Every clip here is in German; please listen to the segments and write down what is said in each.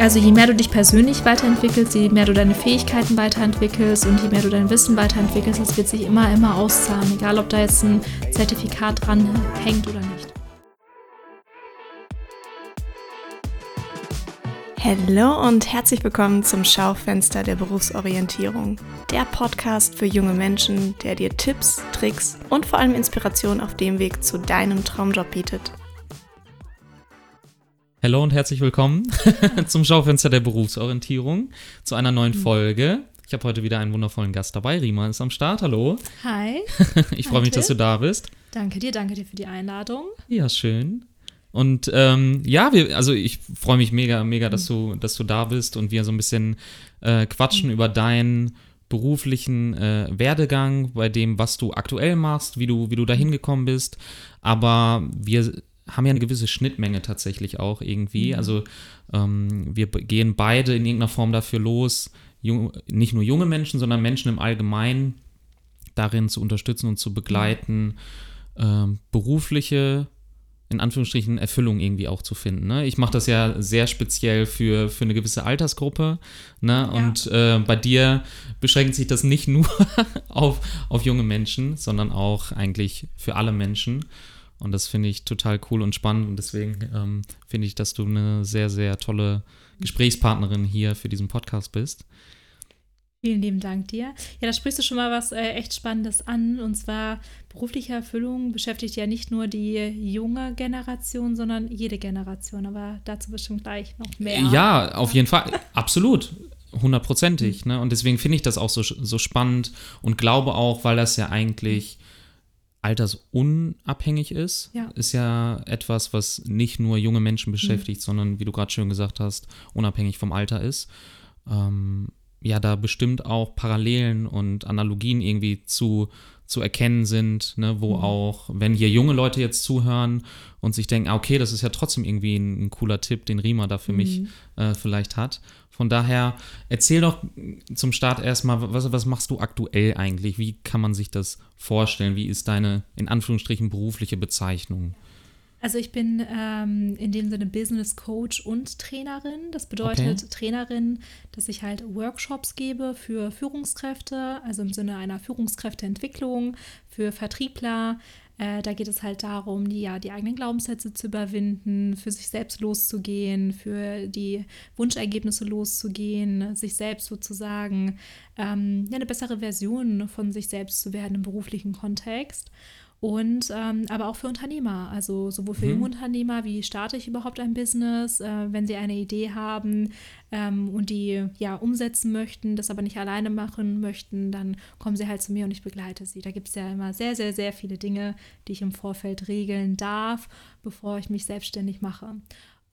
also je mehr du dich persönlich weiterentwickelst, je mehr du deine Fähigkeiten weiterentwickelst und je mehr du dein Wissen weiterentwickelst, das wird sich immer, immer auszahlen, egal ob da jetzt ein Zertifikat dran hängt oder nicht. Hallo und herzlich willkommen zum Schaufenster der Berufsorientierung, der Podcast für junge Menschen, der dir Tipps, Tricks und vor allem Inspiration auf dem Weg zu deinem Traumjob bietet. Hallo und herzlich willkommen zum Schaufenster der Berufsorientierung, zu einer neuen mhm. Folge. Ich habe heute wieder einen wundervollen Gast dabei. Rima ist am Start. Hallo. Hi. ich freue mich, dass du da bist. Danke dir, danke dir für die Einladung. Ja, schön. Und ähm, ja, wir, also ich freue mich mega, mega, dass du, dass du da bist und wir so ein bisschen äh, quatschen mhm. über deinen beruflichen äh, Werdegang, bei dem, was du aktuell machst, wie du, wie du da hingekommen bist. Aber wir haben ja eine gewisse Schnittmenge tatsächlich auch irgendwie. Mhm. Also ähm, wir gehen beide in irgendeiner Form dafür los, jung, nicht nur junge Menschen, sondern Menschen im Allgemeinen darin zu unterstützen und zu begleiten, ähm, berufliche in Anführungsstrichen Erfüllung irgendwie auch zu finden. Ne? Ich mache das ja sehr speziell für, für eine gewisse Altersgruppe. Ne? Ja. Und äh, bei dir beschränkt sich das nicht nur auf, auf junge Menschen, sondern auch eigentlich für alle Menschen. Und das finde ich total cool und spannend. Und deswegen ähm, finde ich, dass du eine sehr, sehr tolle Gesprächspartnerin hier für diesen Podcast bist. Vielen lieben Dank dir. Ja, da sprichst du schon mal was äh, echt Spannendes an. Und zwar berufliche Erfüllung beschäftigt ja nicht nur die junge Generation, sondern jede Generation. Aber dazu bestimmt gleich noch mehr. Ja, auf jeden Fall. Absolut. Hundertprozentig. Ne? Und deswegen finde ich das auch so, so spannend und glaube auch, weil das ja eigentlich altersunabhängig ist, ja. ist ja etwas, was nicht nur junge Menschen beschäftigt, mhm. sondern, wie du gerade schön gesagt hast, unabhängig vom Alter ist. Ähm, ja, da bestimmt auch Parallelen und Analogien irgendwie zu, zu erkennen sind, ne, wo mhm. auch, wenn hier junge Leute jetzt zuhören und sich denken, ah, okay, das ist ja trotzdem irgendwie ein, ein cooler Tipp, den Rima da für mhm. mich äh, vielleicht hat. Von daher, erzähl doch zum Start erstmal, was, was machst du aktuell eigentlich? Wie kann man sich das vorstellen? Wie ist deine, in Anführungsstrichen, berufliche Bezeichnung? Also ich bin ähm, in dem Sinne Business Coach und Trainerin. Das bedeutet okay. Trainerin, dass ich halt Workshops gebe für Führungskräfte, also im Sinne einer Führungskräfteentwicklung, für Vertriebler, äh, da geht es halt darum, die, ja, die eigenen Glaubenssätze zu überwinden, für sich selbst loszugehen, für die Wunschergebnisse loszugehen, sich selbst sozusagen ähm, ja, eine bessere Version von sich selbst zu werden im beruflichen Kontext und ähm, aber auch für Unternehmer, also sowohl für mhm. junge Unternehmer, wie starte ich überhaupt ein Business, äh, wenn sie eine Idee haben ähm, und die ja umsetzen möchten, das aber nicht alleine machen möchten, dann kommen sie halt zu mir und ich begleite sie. Da gibt es ja immer sehr, sehr, sehr viele Dinge, die ich im Vorfeld regeln darf, bevor ich mich selbstständig mache.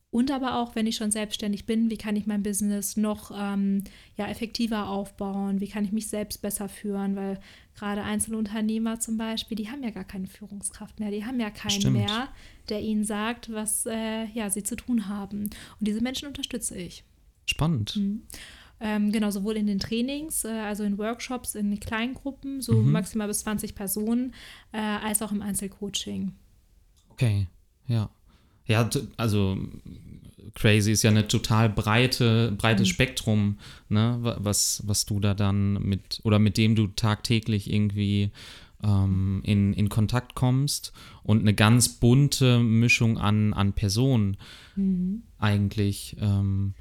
Und aber auch, wenn ich schon selbstständig bin, wie kann ich mein Business noch ähm, ja, effektiver aufbauen? Wie kann ich mich selbst besser führen? Weil gerade Einzelunternehmer zum Beispiel, die haben ja gar keine Führungskraft mehr. Die haben ja keinen Stimmt. mehr, der ihnen sagt, was äh, ja, sie zu tun haben. Und diese Menschen unterstütze ich. Spannend. Mhm. Ähm, genau, sowohl in den Trainings, äh, also in Workshops, in Kleingruppen, so mhm. maximal bis 20 Personen, äh, als auch im Einzelcoaching. Okay, ja. Ja, also crazy ist ja eine total breite, breites mhm. Spektrum, ne, was, was du da dann mit, oder mit dem du tagtäglich irgendwie ähm, in, in Kontakt kommst und eine ganz bunte Mischung an, an Personen mhm. eigentlich. Ähm,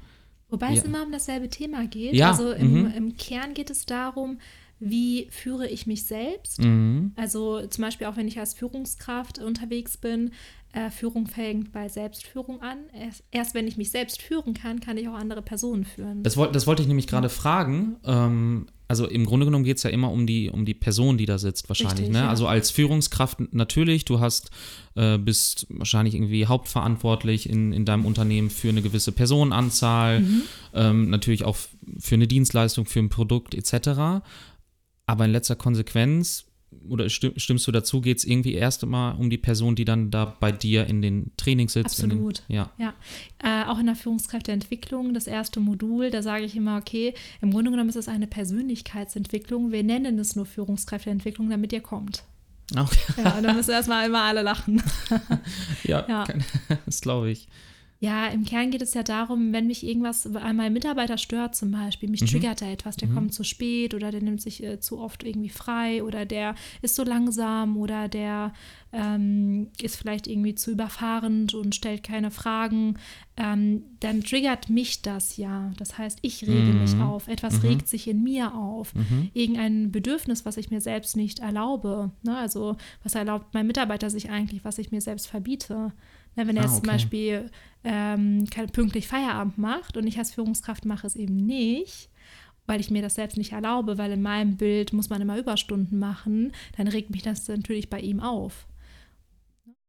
Wobei ja. es immer um dasselbe Thema geht. Ja. Also im, mhm. im Kern geht es darum, wie führe ich mich selbst? Mhm. Also zum Beispiel auch wenn ich als Führungskraft unterwegs bin, äh, Führung fängt bei Selbstführung an. Erst, erst, wenn ich mich selbst führen kann, kann ich auch andere Personen führen. Das, wollt, das wollte ich nämlich gerade fragen. Ähm, also im Grunde genommen geht es ja immer um die, um die Person, die da sitzt, wahrscheinlich. Richtig, ne? Ja. Also als Führungskraft natürlich, du hast, äh, bist wahrscheinlich irgendwie hauptverantwortlich in, in deinem Unternehmen für eine gewisse Personenanzahl, mhm. ähm, natürlich auch für eine Dienstleistung, für ein Produkt etc. Aber in letzter Konsequenz, oder stimmst du dazu, geht es irgendwie erst einmal um die Person, die dann da bei dir in den Trainings sitzt? Absolut. Den, ja. ja. Äh, auch in der Führungskräfteentwicklung, das erste Modul, da sage ich immer, okay, im Grunde genommen ist es eine Persönlichkeitsentwicklung. Wir nennen es nur Führungskräfteentwicklung, damit ihr kommt. Okay. Ja, dann müssen erstmal immer alle lachen. ja, ja. das glaube ich. Ja, im Kern geht es ja darum, wenn mich irgendwas an meinem Mitarbeiter stört, zum Beispiel, mich mhm. triggert da etwas, der mhm. kommt zu spät oder der nimmt sich äh, zu oft irgendwie frei oder der ist so langsam oder der ähm, ist vielleicht irgendwie zu überfahrend und stellt keine Fragen, ähm, dann triggert mich das ja. Das heißt, ich rege mhm. mich auf, etwas mhm. regt sich in mir auf, mhm. irgendein Bedürfnis, was ich mir selbst nicht erlaube. Ne? Also was erlaubt mein Mitarbeiter sich eigentlich, was ich mir selbst verbiete. Na, wenn er ah, okay. zum Beispiel ähm, pünktlich Feierabend macht und ich als Führungskraft mache es eben nicht, weil ich mir das selbst nicht erlaube, weil in meinem Bild muss man immer Überstunden machen, dann regt mich das natürlich bei ihm auf.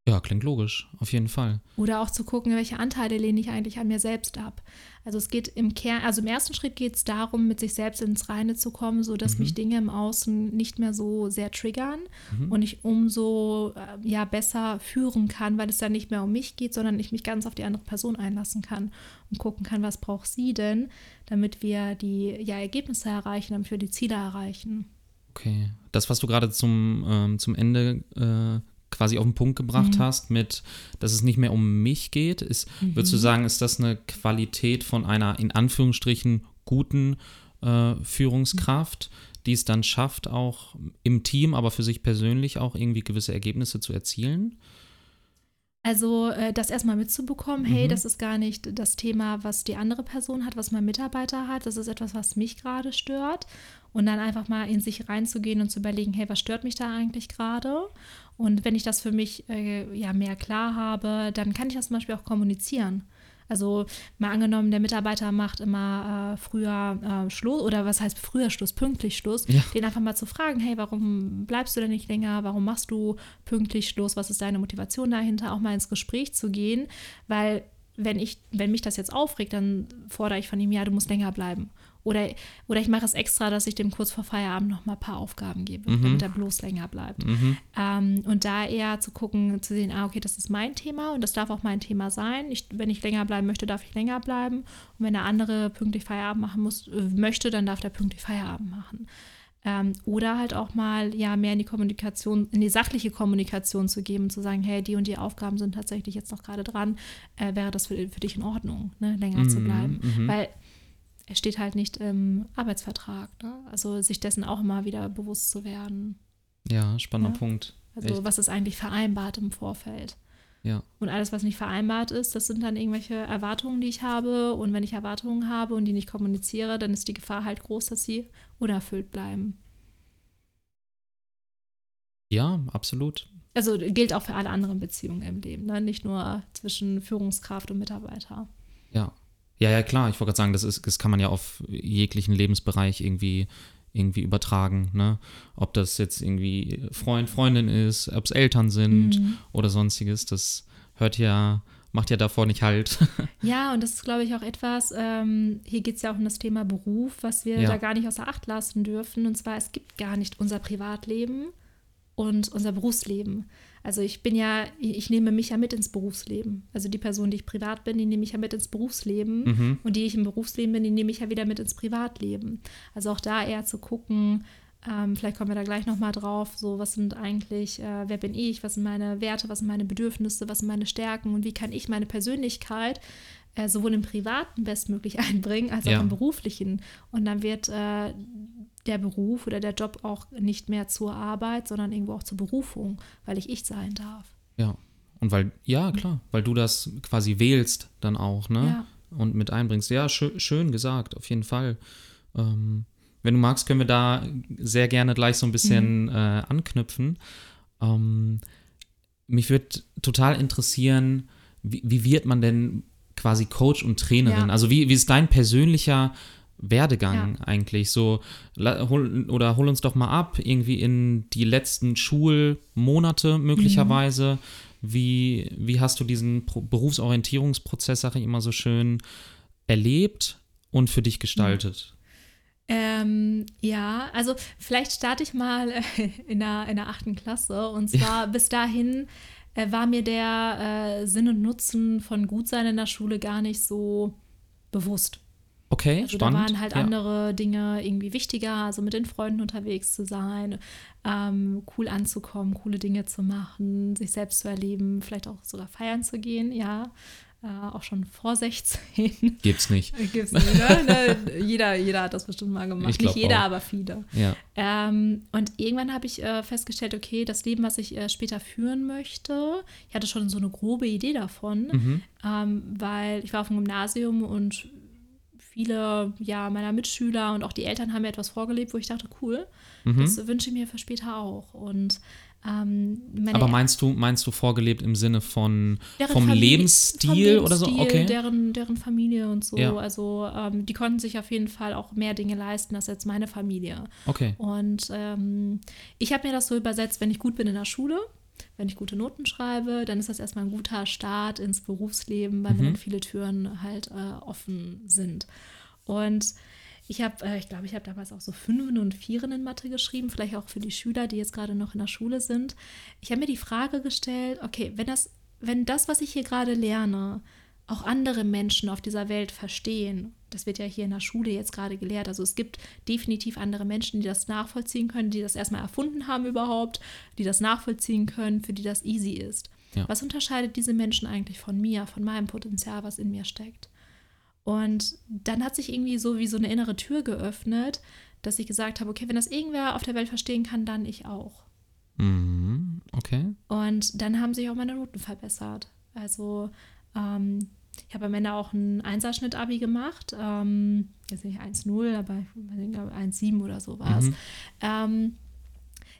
Ja, klingt logisch, auf jeden Fall. Oder auch zu gucken, welche Anteile lehne ich eigentlich an mir selbst ab. Also es geht im Kern, also im ersten Schritt geht es darum, mit sich selbst ins Reine zu kommen, sodass mhm. mich Dinge im Außen nicht mehr so sehr triggern mhm. und ich umso äh, ja besser führen kann, weil es dann nicht mehr um mich geht, sondern ich mich ganz auf die andere Person einlassen kann und gucken kann, was braucht sie denn, damit wir die ja, Ergebnisse erreichen, damit wir die Ziele erreichen. Okay. Das, was du gerade zum, ähm, zum Ende äh, quasi auf den Punkt gebracht mhm. hast, mit, dass es nicht mehr um mich geht, ist, mhm. würdest du sagen, ist das eine Qualität von einer in Anführungsstrichen guten äh, Führungskraft, die es dann schafft, auch im Team, aber für sich persönlich auch irgendwie gewisse Ergebnisse zu erzielen? Also äh, das erstmal mitzubekommen, hey, mhm. das ist gar nicht das Thema, was die andere Person hat, was mein Mitarbeiter hat, das ist etwas, was mich gerade stört. Und dann einfach mal in sich reinzugehen und zu überlegen, hey, was stört mich da eigentlich gerade? Und wenn ich das für mich äh, ja mehr klar habe, dann kann ich das zum Beispiel auch kommunizieren. Also mal angenommen, der Mitarbeiter macht immer äh, früher äh, Schluss oder was heißt früher Schluss, pünktlich Schluss, ja. den einfach mal zu fragen, hey, warum bleibst du denn nicht länger? Warum machst du pünktlich Schluss? Was ist deine Motivation dahinter? Auch mal ins Gespräch zu gehen, weil wenn ich, wenn mich das jetzt aufregt, dann fordere ich von ihm, ja, du musst länger bleiben. Oder, oder ich mache es extra, dass ich dem kurz vor Feierabend noch mal ein paar Aufgaben gebe, mhm. damit er bloß länger bleibt. Mhm. Ähm, und da eher zu gucken, zu sehen, ah, okay, das ist mein Thema und das darf auch mein Thema sein. Ich, wenn ich länger bleiben möchte, darf ich länger bleiben. Und wenn der andere pünktlich Feierabend machen muss, äh, möchte, dann darf der pünktlich Feierabend machen. Ähm, oder halt auch mal ja mehr in die Kommunikation, in die sachliche Kommunikation zu geben, zu sagen, hey, die und die Aufgaben sind tatsächlich jetzt noch gerade dran, äh, wäre das für, für dich in Ordnung, ne, länger mhm. zu bleiben. Mhm. Weil er steht halt nicht im Arbeitsvertrag. Ne? Also sich dessen auch immer wieder bewusst zu werden. Ja, spannender ja? Punkt. Also Echt. was ist eigentlich vereinbart im Vorfeld? Ja. Und alles, was nicht vereinbart ist, das sind dann irgendwelche Erwartungen, die ich habe. Und wenn ich Erwartungen habe und die nicht kommuniziere, dann ist die Gefahr halt groß, dass sie unerfüllt bleiben. Ja, absolut. Also gilt auch für alle anderen Beziehungen im Leben, ne? nicht nur zwischen Führungskraft und Mitarbeiter. Ja, ja, ja, klar. Ich wollte gerade sagen, das, ist, das kann man ja auf jeglichen Lebensbereich irgendwie, irgendwie übertragen. Ne? Ob das jetzt irgendwie Freund, Freundin ist, ob es Eltern sind mhm. oder sonstiges. Das hört ja, macht ja davor nicht halt. ja, und das ist, glaube ich, auch etwas, ähm, hier geht es ja auch um das Thema Beruf, was wir ja. da gar nicht außer Acht lassen dürfen. Und zwar, es gibt gar nicht unser Privatleben und unser Berufsleben. Also ich bin ja, ich nehme mich ja mit ins Berufsleben. Also die Person, die ich privat bin, die nehme ich ja mit ins Berufsleben. Mhm. Und die ich im Berufsleben bin, die nehme ich ja wieder mit ins Privatleben. Also auch da eher zu gucken, ähm, vielleicht kommen wir da gleich nochmal drauf, so was sind eigentlich, äh, wer bin ich, was sind meine Werte, was sind meine Bedürfnisse, was sind meine Stärken und wie kann ich meine Persönlichkeit äh, sowohl im Privaten bestmöglich einbringen, als auch ja. im Beruflichen. Und dann wird äh, der Beruf oder der Job auch nicht mehr zur Arbeit, sondern irgendwo auch zur Berufung, weil ich ich sein darf. Ja. Und weil, ja, klar, weil du das quasi wählst dann auch, ne? Ja. Und mit einbringst. Ja, schön, schön gesagt, auf jeden Fall. Ähm, wenn du magst, können wir da sehr gerne gleich so ein bisschen mhm. äh, anknüpfen. Ähm, mich würde total interessieren, wie, wie, wird man denn quasi Coach und Trainerin? Ja. Also wie, wie ist dein persönlicher Werdegang ja. eigentlich? So, hol, oder hol uns doch mal ab, irgendwie in die letzten Schulmonate möglicherweise. Mhm. Wie, wie hast du diesen Pro Berufsorientierungsprozess, sage ich immer so schön, erlebt und für dich gestaltet? Ähm, ja, also vielleicht starte ich mal in der, in der achten Klasse. Und zwar ja. bis dahin äh, war mir der äh, Sinn und Nutzen von Gutsein in der Schule gar nicht so bewusst. Okay, also spannend. Da waren halt ja. andere Dinge irgendwie wichtiger, also mit den Freunden unterwegs zu sein, ähm, cool anzukommen, coole Dinge zu machen, sich selbst zu erleben, vielleicht auch sogar feiern zu gehen, ja. äh, auch schon vor 16. Gibt's nicht. Gibt's nicht, ne? ne? jeder, jeder hat das bestimmt mal gemacht. Nicht jeder, auch. aber viele. Ja. Ähm, und irgendwann habe ich äh, festgestellt, okay, das Leben, was ich äh, später führen möchte, ich hatte schon so eine grobe Idee davon, Mhm. ähm, weil ich war auf dem Gymnasium und viele ja, meiner Mitschüler und auch die Eltern haben mir etwas vorgelebt, wo ich dachte, cool, Mhm. das wünsche ich mir für später auch. Und ähm, Aber meinst du, meinst du vorgelebt im Sinne von vom Famili- Lebensstil vom oder so? Lebensstil, Okay. Deren, deren Familie und so. Ja. Also ähm, die konnten sich auf jeden Fall auch mehr Dinge leisten als jetzt meine Familie. Okay. Und ähm, ich habe mir das so übersetzt, wenn ich gut bin in der Schule, wenn ich gute Noten schreibe, dann ist das erstmal ein guter Start ins Berufsleben, weil mir Mhm. dann viele Türen halt äh, offen sind. Und ich habe, äh, ich glaube, ich habe damals auch so Fünfen und Vieren in Mathe geschrieben, vielleicht auch für die Schüler, die jetzt gerade noch in der Schule sind. Ich habe mir die Frage gestellt, okay, wenn das, wenn das, was ich hier gerade lerne, auch andere Menschen auf dieser Welt verstehen, das wird ja hier in der Schule jetzt gerade gelehrt, also es gibt definitiv andere Menschen, die das nachvollziehen können, die das erstmal erfunden haben überhaupt, die das nachvollziehen können, für die das easy ist. Ja. Was unterscheidet diese Menschen eigentlich von mir, von meinem Potenzial, was in mir steckt? Und dann hat sich irgendwie so wie so eine innere Tür geöffnet, dass ich gesagt habe, okay, wenn das irgendwer auf der Welt verstehen kann, dann ich auch. Mhm. Okay. Und dann haben sich auch meine Noten verbessert. Also ähm, ich habe am Ende auch ein Einserschnitt-Abi gemacht. Ähm, jetzt nicht 1,0, aber ich glaube 1,7 oder so war es. Mhm. Ähm,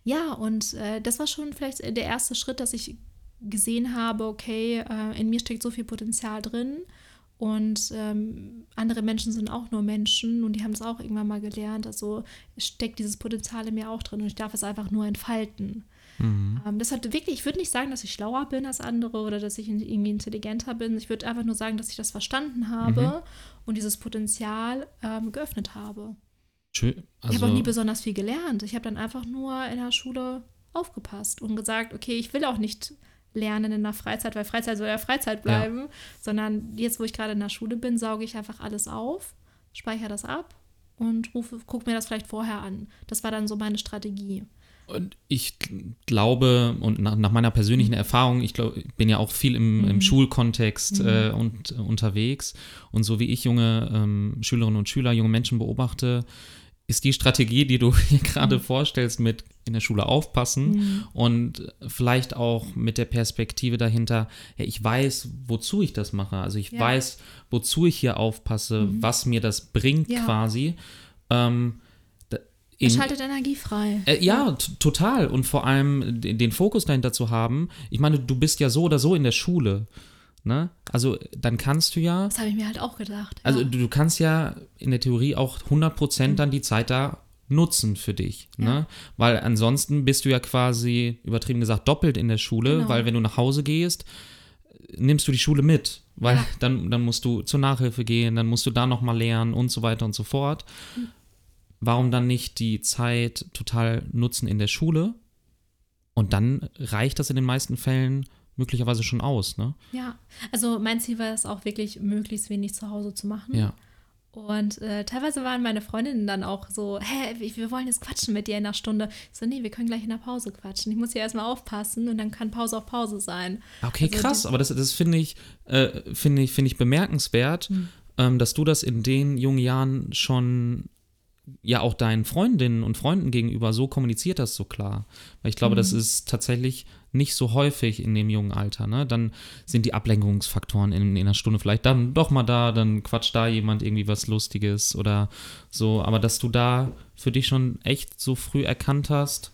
ja, und äh, das war schon vielleicht der erste Schritt, dass ich gesehen habe, okay, äh, in mir steckt so viel Potenzial drin. Und ähm, andere Menschen sind auch nur Menschen und die haben es auch irgendwann mal gelernt. Also steckt dieses Potenzial in mir auch drin und ich darf es einfach nur entfalten. Mhm. Ähm, das hat wirklich, ich würde nicht sagen, dass ich schlauer bin als andere oder dass ich irgendwie intelligenter bin. Ich würde einfach nur sagen, dass ich das verstanden habe Mhm. und dieses Potenzial ähm, geöffnet habe. Schön. ich Also, habe auch nie besonders viel gelernt. Ich habe dann einfach nur in der Schule aufgepasst und gesagt, okay, ich will auch nicht lernen in der Freizeit, weil Freizeit soll ja Freizeit bleiben, sondern jetzt, wo ich gerade in der Schule bin, sauge ich einfach alles auf, speichere das ab und rufe, guck mir das vielleicht vorher an. Das war dann so meine Strategie. Und ich glaube, und nach, nach meiner persönlichen Erfahrung, ich glaube, ich bin ja auch viel im, im Schulkontext äh, und, unterwegs. Und so wie ich junge ähm, Schülerinnen und Schüler, junge Menschen beobachte, ist die Strategie, die du hier gerade vorstellst, mit in der Schule aufpassen und vielleicht auch mit der Perspektive dahinter, ja, ich weiß, wozu ich das mache. Also ich Ja. weiß, wozu ich hier aufpasse, was mir das bringt Ja. quasi. Ähm, in- schaltet Energie frei. äh, ja, total. Und vor allem den, den Fokus dahinter zu haben. Ich meine, du bist ja so oder so in der Schule. Ne? Also dann kannst du ja, Das habe ich mir halt auch gedacht. also ja. du, du kannst ja in der Theorie auch 100% dann die Zeit da nutzen für dich. Ne? Ja. Weil ansonsten bist du ja quasi, übertrieben gesagt, doppelt in der Schule, Genau. weil wenn du nach Hause gehst, nimmst du die Schule mit. Weil Ja. dann, dann musst du zur Nachhilfe gehen, dann musst du da nochmal lernen und so weiter und so fort. Hm. Warum dann nicht die Zeit total nutzen in der Schule? Und dann reicht das in den meisten Fällen möglicherweise schon aus, ne? ja, also mein Ziel war es auch wirklich, möglichst wenig zu Hause zu machen. Ja. Und äh, teilweise waren meine Freundinnen dann auch so, hä, wir wollen jetzt quatschen mit dir in einer Stunde. Ich so, nee, wir können gleich in der Pause quatschen. Ich muss hier erstmal aufpassen und dann kann Pause auch Pause sein. Okay, Also krass, aber das, das finde ich, äh, finde ich, finde ich bemerkenswert, Hm. ähm, dass du das in den jungen Jahren schon ja auch deinen Freundinnen und Freunden gegenüber so kommuniziert hast, so klar. Weil ich glaube, das Hm. ist tatsächlich nicht so häufig in dem jungen Alter. Ne? Dann sind die Ablenkungsfaktoren in, in einer Stunde vielleicht dann doch mal da, dann quatscht da jemand irgendwie was Lustiges oder so. Aber dass du da für dich schon echt so früh erkannt hast,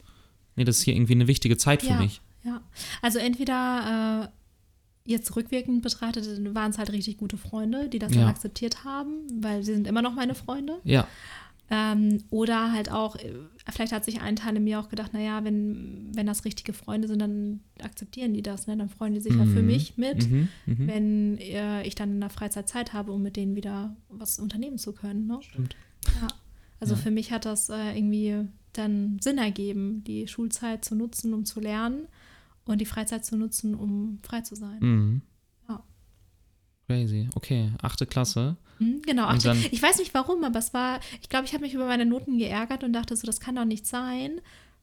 nee, das ist hier irgendwie eine wichtige Zeit für ja, mich. ja. Also entweder äh, jetzt rückwirkend betrachtet waren es halt richtig gute Freunde, die das Ja. dann akzeptiert haben, weil sie sind immer noch meine Freunde. Ja, Ähm, oder halt auch, äh, vielleicht hat sich ein Teil in mir auch gedacht, naja, wenn, wenn das richtige Freunde sind, dann akzeptieren die das, ne? Dann freuen die sich ja für Mhm. mich mit, mhm, mhm. wenn äh, ich dann in der Freizeit Zeit habe, um mit denen wieder was unternehmen zu können. Ne? Stimmt. Ja. Also Ja. für mich hat das äh, irgendwie dann Sinn ergeben, die Schulzeit zu nutzen, um zu lernen und die Freizeit zu nutzen, um frei zu sein. Mhm. Ja. Crazy. Okay, achte Klasse. Mhm, genau. Ach, dann- ich weiß nicht warum, aber es war, ich glaube, ich habe mich über meine Noten geärgert und dachte so, das kann doch nicht sein,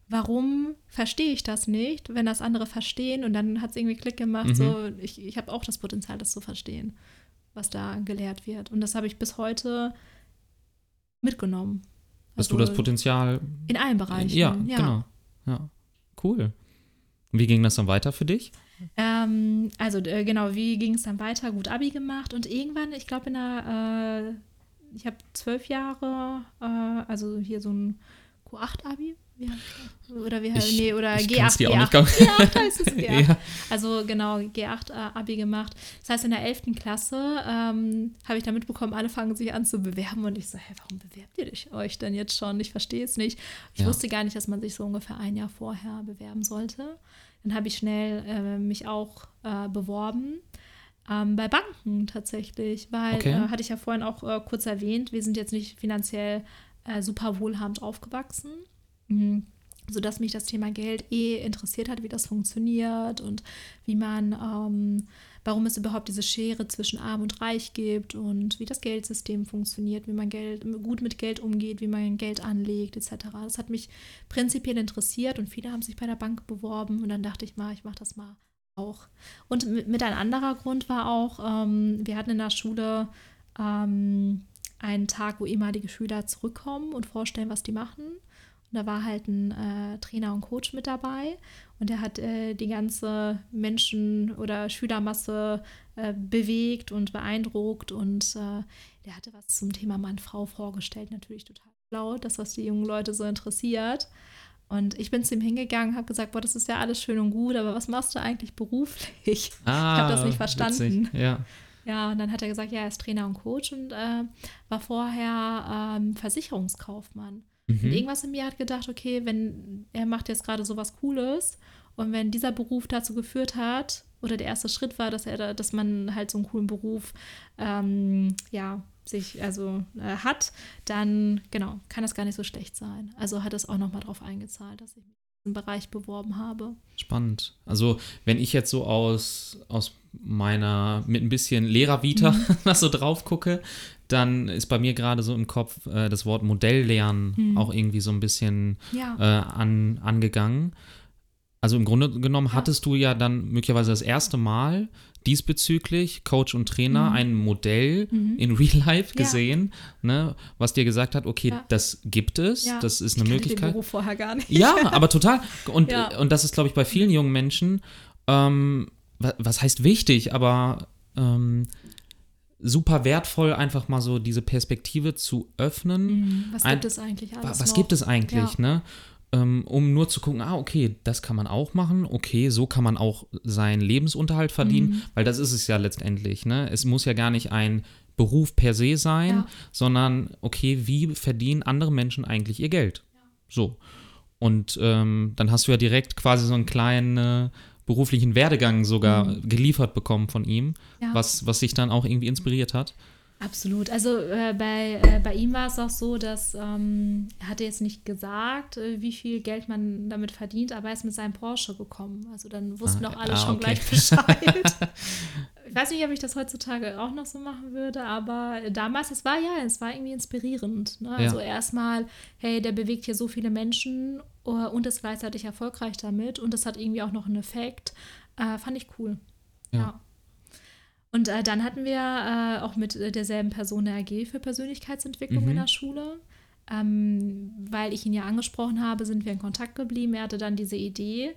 warum verstehe ich das nicht, wenn das andere verstehen? Und dann hat es irgendwie Klick gemacht, Mhm. so, ich, ich habe auch das Potenzial, das zu verstehen, was da gelehrt wird. Und das habe ich bis heute mitgenommen. Dass Also du das Potenzial. In allen Bereichen. Ja, genau. Ja, cool. Und wie ging das dann weiter für dich? Ähm, also äh, genau, wie ging es dann weiter? Gut Abi gemacht und irgendwann, ich glaube in der, äh, ich habe zwölf Jahre, äh, also hier so ein Q8-Abi. Wie heißt das? Oder wie Ich- nee, oder ich G8, kann's dir auch nicht G8, sagen. G8 heißt es, G8. Ja. Also genau, G8-Abi gemacht. Das heißt, in der 11. Klasse ähm, habe ich da mitbekommen, alle fangen sich an zu bewerben und ich so, hä, warum bewerbt ihr euch denn jetzt schon? Ich verstehe es nicht. Ich Ja. wusste gar nicht, dass man sich so ungefähr ein Jahr vorher bewerben sollte. Dann habe ich schnell äh, mich auch äh, beworben. Ähm, bei Banken tatsächlich, weil, Okay. äh, hatte ich ja vorhin auch äh, kurz erwähnt, wir sind jetzt nicht finanziell äh, super wohlhabend aufgewachsen. Mhm. Sodass mich das Thema Geld eh interessiert hat, wie das funktioniert und wie man, ähm, warum es überhaupt diese Schere zwischen Arm und Reich gibt und wie das Geldsystem funktioniert, wie man Geld gut mit Geld umgeht, wie man Geld anlegt, etc. Das hat mich prinzipiell interessiert und viele haben sich bei der Bank beworben und dann dachte ich mal, ich mache das mal auch. Und mit, ein anderer Grund war auch, ähm, wir hatten in der Schule ähm, einen Tag, wo ehemalige Schüler zurückkommen und vorstellen, was die machen. Und da war halt ein äh, Trainer und Coach mit dabei und der hat äh, die ganze Menschen- oder Schülermasse äh, bewegt und beeindruckt und äh, der hatte was zum Thema Mann-Frau vorgestellt, natürlich total schlau, das, was die jungen Leute so interessiert. Und ich bin zu ihm hingegangen, habe gesagt, boah, das ist ja alles schön und gut, aber was machst du eigentlich beruflich? Ah, hab das nicht verstanden. Witzig. Ja. Ja, und dann hat er gesagt, ja, er ist Trainer und Coach und äh, war vorher ähm, Versicherungskaufmann. Und Mhm. irgendwas in mir hat gedacht, okay, wenn er macht jetzt gerade so was Cooles und wenn dieser Beruf dazu geführt hat, oder der erste Schritt war, dass er da, dass man halt so einen coolen Beruf ähm, ja, sich also äh, hat, dann genau, kann das gar nicht so schlecht sein. Also hat es auch nochmal drauf eingezahlt, dass ich mich in diesem Bereich beworben habe. Spannend. Also, wenn ich jetzt so aus, aus meiner, mit ein bisschen Lehrervita Mhm. was so drauf gucke, dann ist bei mir gerade so im Kopf äh, das Wort Modelllernen Mhm. auch irgendwie so ein bisschen Ja. äh, an, angegangen. Also im Grunde genommen Ja. hattest du ja dann möglicherweise das erste Mal diesbezüglich Coach und Trainer Mhm. ein Modell Mhm. in Real Life Ja. gesehen, ne, was dir gesagt hat, okay, Ja. das gibt es, ja. das ist Ich eine kannte Möglichkeit. Den Beruf vorher gar nicht. Ja, aber total. Und, Ja. und das ist, glaube ich, bei vielen jungen Menschen, ähm, wa- was heißt wichtig, aber ähm, super wertvoll, einfach mal so diese Perspektive zu öffnen. Mhm. Was Ein- gibt es eigentlich alles was noch? gibt es eigentlich, Ja. ne? Ähm, um nur zu gucken, ah, okay, das kann man auch machen, okay, so kann man auch seinen Lebensunterhalt verdienen, Mhm. weil das ist es ja letztendlich, ne? Es muss ja gar nicht ein Beruf per se sein, Ja. sondern okay, wie verdienen andere Menschen eigentlich ihr Geld? So. Und ähm, dann hast du ja direkt quasi so einen kleinen äh, beruflichen Werdegang sogar Mhm. geliefert bekommen von ihm, Ja. was, was sich dann auch irgendwie inspiriert hat. Absolut. Also äh, bei, äh, bei ihm war es auch so, dass ähm, er hatte jetzt nicht gesagt, äh, wie viel Geld man damit verdient, aber er ist mit seinem Porsche gekommen. Also dann wussten Ah, auch alle ah, schon okay. gleich Bescheid. ich weiß nicht, ob ich das heutzutage auch noch so machen würde, aber damals, es war ja, es war irgendwie inspirierend. Ne? Also erstmal, hey, der bewegt hier so viele Menschen äh, und ist gleichzeitig erfolgreich damit und das hat irgendwie auch noch einen Effekt. Äh, fand ich cool. Ja. ja. Und äh, dann hatten wir äh, auch mit äh, derselben Person eine AG für Persönlichkeitsentwicklung Mhm. in der Schule. Ähm, weil ich ihn ja angesprochen habe, sind wir in Kontakt geblieben. Er hatte dann diese Idee.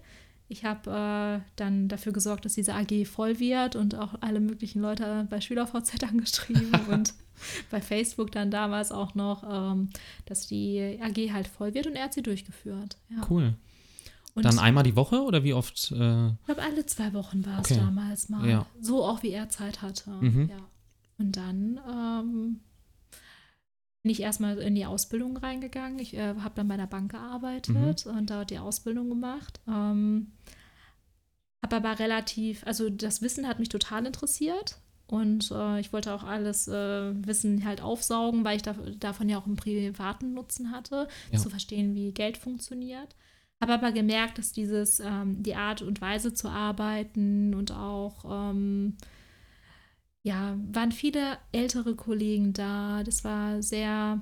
Ich habe äh, dann dafür gesorgt, dass diese AG voll wird und auch alle möglichen Leute bei SchülerVZ angeschrieben und bei Facebook dann damals auch noch, ähm, dass die AG halt voll wird und er hat sie durchgeführt. Ja. Cool. Und Dann einmal die Woche oder wie oft? Äh, ich glaube, alle zwei Wochen war es Okay. damals mal. Ja. So auch wie er Zeit hatte. Mhm. Ja. Und dann ähm, bin ich erstmal in die Ausbildung reingegangen. Ich äh, habe dann bei der Bank gearbeitet Mhm. und dort die Ausbildung gemacht. Ähm, habe aber relativ, also das Wissen hat mich total interessiert. Und äh, ich wollte auch alles äh, Wissen halt aufsaugen, weil ich da, davon ja auch einen privaten Nutzen hatte, Ja. zu verstehen, wie Geld funktioniert. Habe aber gemerkt, dass dieses, ähm, die Art und Weise zu arbeiten und auch, ähm, ja, waren viele ältere Kollegen da. Das war sehr,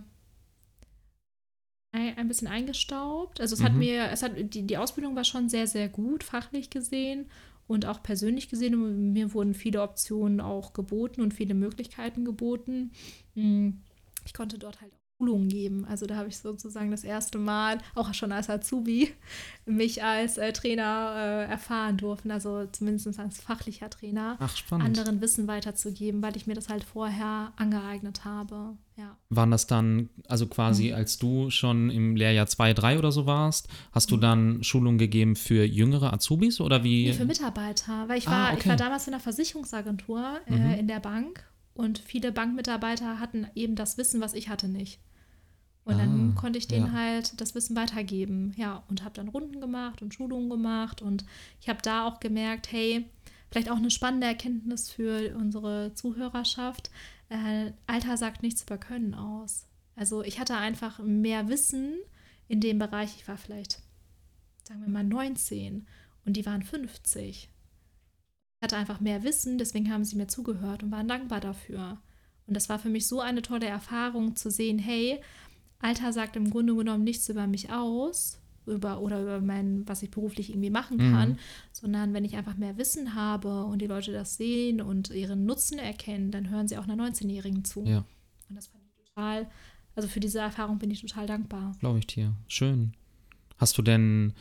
ein bisschen eingestaubt. Also es mhm. hat mir, es hat, die, die Ausbildung war schon sehr, sehr gut, fachlich gesehen und auch persönlich gesehen. Mir wurden viele Optionen auch geboten und viele Möglichkeiten geboten. Hm, ich konnte dort halt Schulungen geben. Also da habe ich sozusagen das erste Mal, auch schon als Azubi, mich als äh, Trainer äh, erfahren dürfen, also zumindest als fachlicher Trainer, Ach, anderen Wissen weiterzugeben, weil ich mir das halt vorher angeeignet habe. Ja. Waren das dann, also quasi mhm. als du schon im Lehrjahr 2, 3 oder so warst, hast du mhm. dann Schulungen gegeben für jüngere Azubis oder wie? Nee, für Mitarbeiter, weil ich war, ah, okay. ich war damals in der Versicherungsagentur äh, mhm. in der Bank und viele Bankmitarbeiter hatten eben das Wissen, was ich hatte nicht. Und ah, dann konnte ich denen ja. halt das Wissen weitergeben. Ja, und habe dann Runden gemacht und Schulungen gemacht. Und ich habe da auch gemerkt, hey, vielleicht auch eine spannende Erkenntnis für unsere Zuhörerschaft. Äh, Alter sagt nichts über Können aus. Also ich hatte einfach mehr Wissen in dem Bereich. Ich war vielleicht, sagen wir mal, 19 und die waren 50. Ich hatte einfach mehr Wissen, deswegen haben sie mir zugehört und waren dankbar dafür. Und das war für mich so eine tolle Erfahrung zu sehen, hey, Alter sagt im Grunde genommen nichts über mich aus über, oder über mein, was ich beruflich irgendwie machen kann, mhm. sondern wenn ich einfach mehr Wissen habe und die Leute das sehen und ihren Nutzen erkennen, dann hören sie auch einer 19-Jährigen zu. Ja. Und das fand ich total, also für diese Erfahrung bin ich total dankbar. Glaube ich dir. Schön. Hast du denn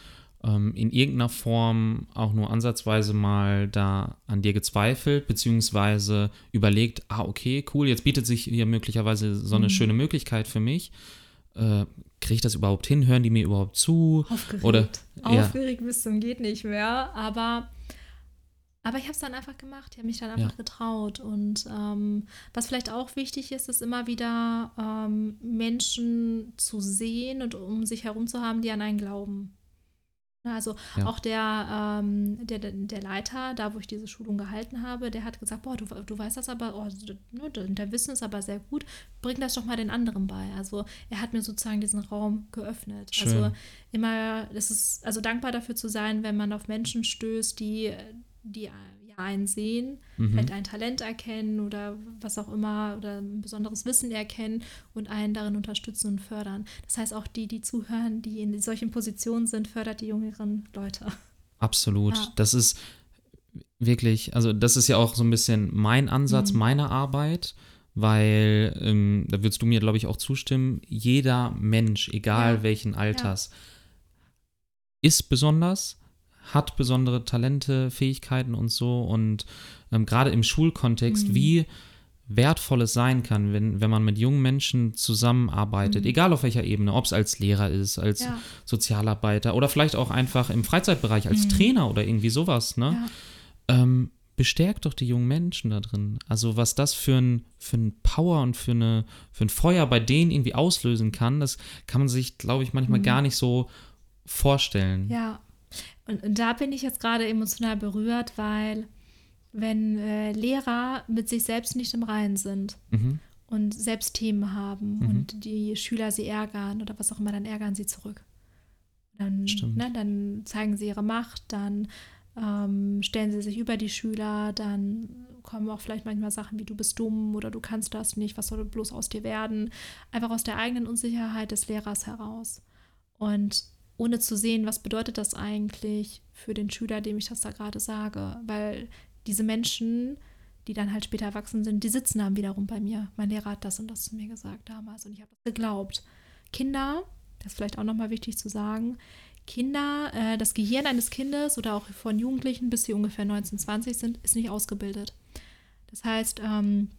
ähm, in irgendeiner Form auch nur ansatzweise mal da an dir gezweifelt, beziehungsweise überlegt, ah, okay, cool, jetzt bietet sich hier möglicherweise so eine mhm. schöne Möglichkeit für mich äh, kriege ich das überhaupt hin? Hören die mir überhaupt zu? Aufgeregt. Oder, Aufgeregt ja. bis zum geht nicht mehr. Aber, aber ich habe es dann einfach gemacht. Ich habe mich dann einfach ja. getraut. Und ähm, was vielleicht auch wichtig ist, ist immer wieder ähm, Menschen zu sehen und um sich herum zu haben, die an einen glauben. Also ja. auch der, ähm, der, der Leiter, da wo ich diese Schulung gehalten habe, der hat gesagt, boah, du, du weißt das aber, oh, ne, der Wissen ist aber sehr gut, bring das doch mal den anderen bei. Also er hat mir sozusagen diesen Raum geöffnet. Schön. Also immer, das ist, also dankbar dafür zu sein, wenn man auf Menschen stößt, die, die einen sehen, mhm. halt ein Talent erkennen oder was auch immer oder ein besonderes Wissen erkennen und einen darin unterstützen und fördern. Das heißt, auch die, die zuhören, die in solchen Positionen sind, fördert die jüngeren Leute. Absolut. Ja. Das ist wirklich, also das ist ja auch so ein bisschen mein Ansatz mhm. meiner Arbeit weil ähm, da würdest du mir, glaube ich, auch zustimmen, jeder Mensch, egal ja. welchen Alters, ja. ist besonders hat besondere Talente, Fähigkeiten und so. Und ähm, gerade im Schulkontext, mhm. wie wertvoll es sein kann, wenn, wenn man mit jungen Menschen zusammenarbeitet, mhm. egal auf welcher Ebene, ob es als Lehrer ist, als ja. Sozialarbeiter oder vielleicht auch einfach im Freizeitbereich als mhm. Trainer oder irgendwie sowas, ne? Ja. Ähm, bestärkt doch die jungen Menschen da drin. Also was das für ein, für ein Power und für, eine, für ein Feuer bei denen irgendwie auslösen kann, das kann man sich, glaube ich, manchmal mhm. gar nicht so vorstellen. Ja, und, da bin ich jetzt gerade emotional berührt, weil wenn äh, Lehrer mit sich selbst nicht im Reinen sind mhm. und selbst Themen haben mhm. und die Schüler sie ärgern oder was auch immer, dann ärgern sie zurück. Dann, ne, dann zeigen sie ihre Macht, dann ähm, stellen sie sich über die Schüler, dann kommen auch vielleicht manchmal Sachen wie du bist dumm oder du kannst das nicht, was soll bloß aus dir werden, einfach aus der eigenen Unsicherheit des Lehrers heraus. Und ohne zu sehen, was bedeutet das eigentlich für den Schüler, dem ich das da gerade sage. Weil diese Menschen, die dann halt später erwachsen sind, die sitzen dann wiederum bei mir. Mein Lehrer hat das und das zu mir gesagt damals und ich habe das geglaubt. Kinder, das ist vielleicht auch nochmal wichtig zu sagen, Kinder, äh, das Gehirn eines Kindes oder auch von Jugendlichen, bis sie ungefähr 19, 20 sind, ist nicht ausgebildet. Das heißt, ähm,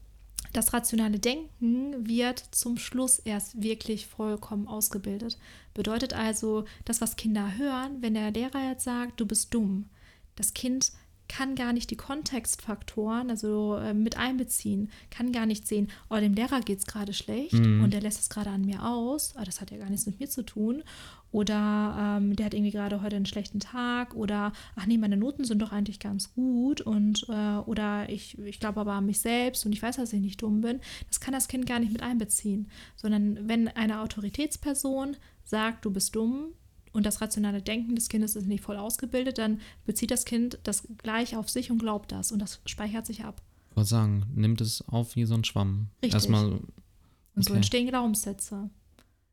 das rationale Denken wird zum Schluss erst wirklich vollkommen ausgebildet. Bedeutet also, das, was Kinder hören, wenn der Lehrer jetzt sagt, du bist dumm, das Kind kann gar nicht die Kontextfaktoren also äh, mit einbeziehen, kann gar nicht sehen, oh, dem Lehrer geht es gerade schlecht mhm. und der lässt es gerade an mir aus, oh, das hat ja gar nichts mit mir zu tun. Oder ähm, der hat irgendwie gerade heute einen schlechten Tag oder ach nee, meine Noten sind doch eigentlich ganz gut und äh, oder ich, ich glaube aber an mich selbst und ich weiß, dass ich nicht dumm bin. Das kann das Kind gar nicht mit einbeziehen. Sondern wenn eine Autoritätsperson sagt, du bist dumm, und das rationale Denken des Kindes ist nicht voll ausgebildet, dann bezieht das Kind das gleich auf sich und glaubt das und das speichert sich ab. Ich wollte sagen, nimmt es auf wie so ein Schwamm. Richtig. Erstmal, okay. Und so entstehen Glaubenssätze.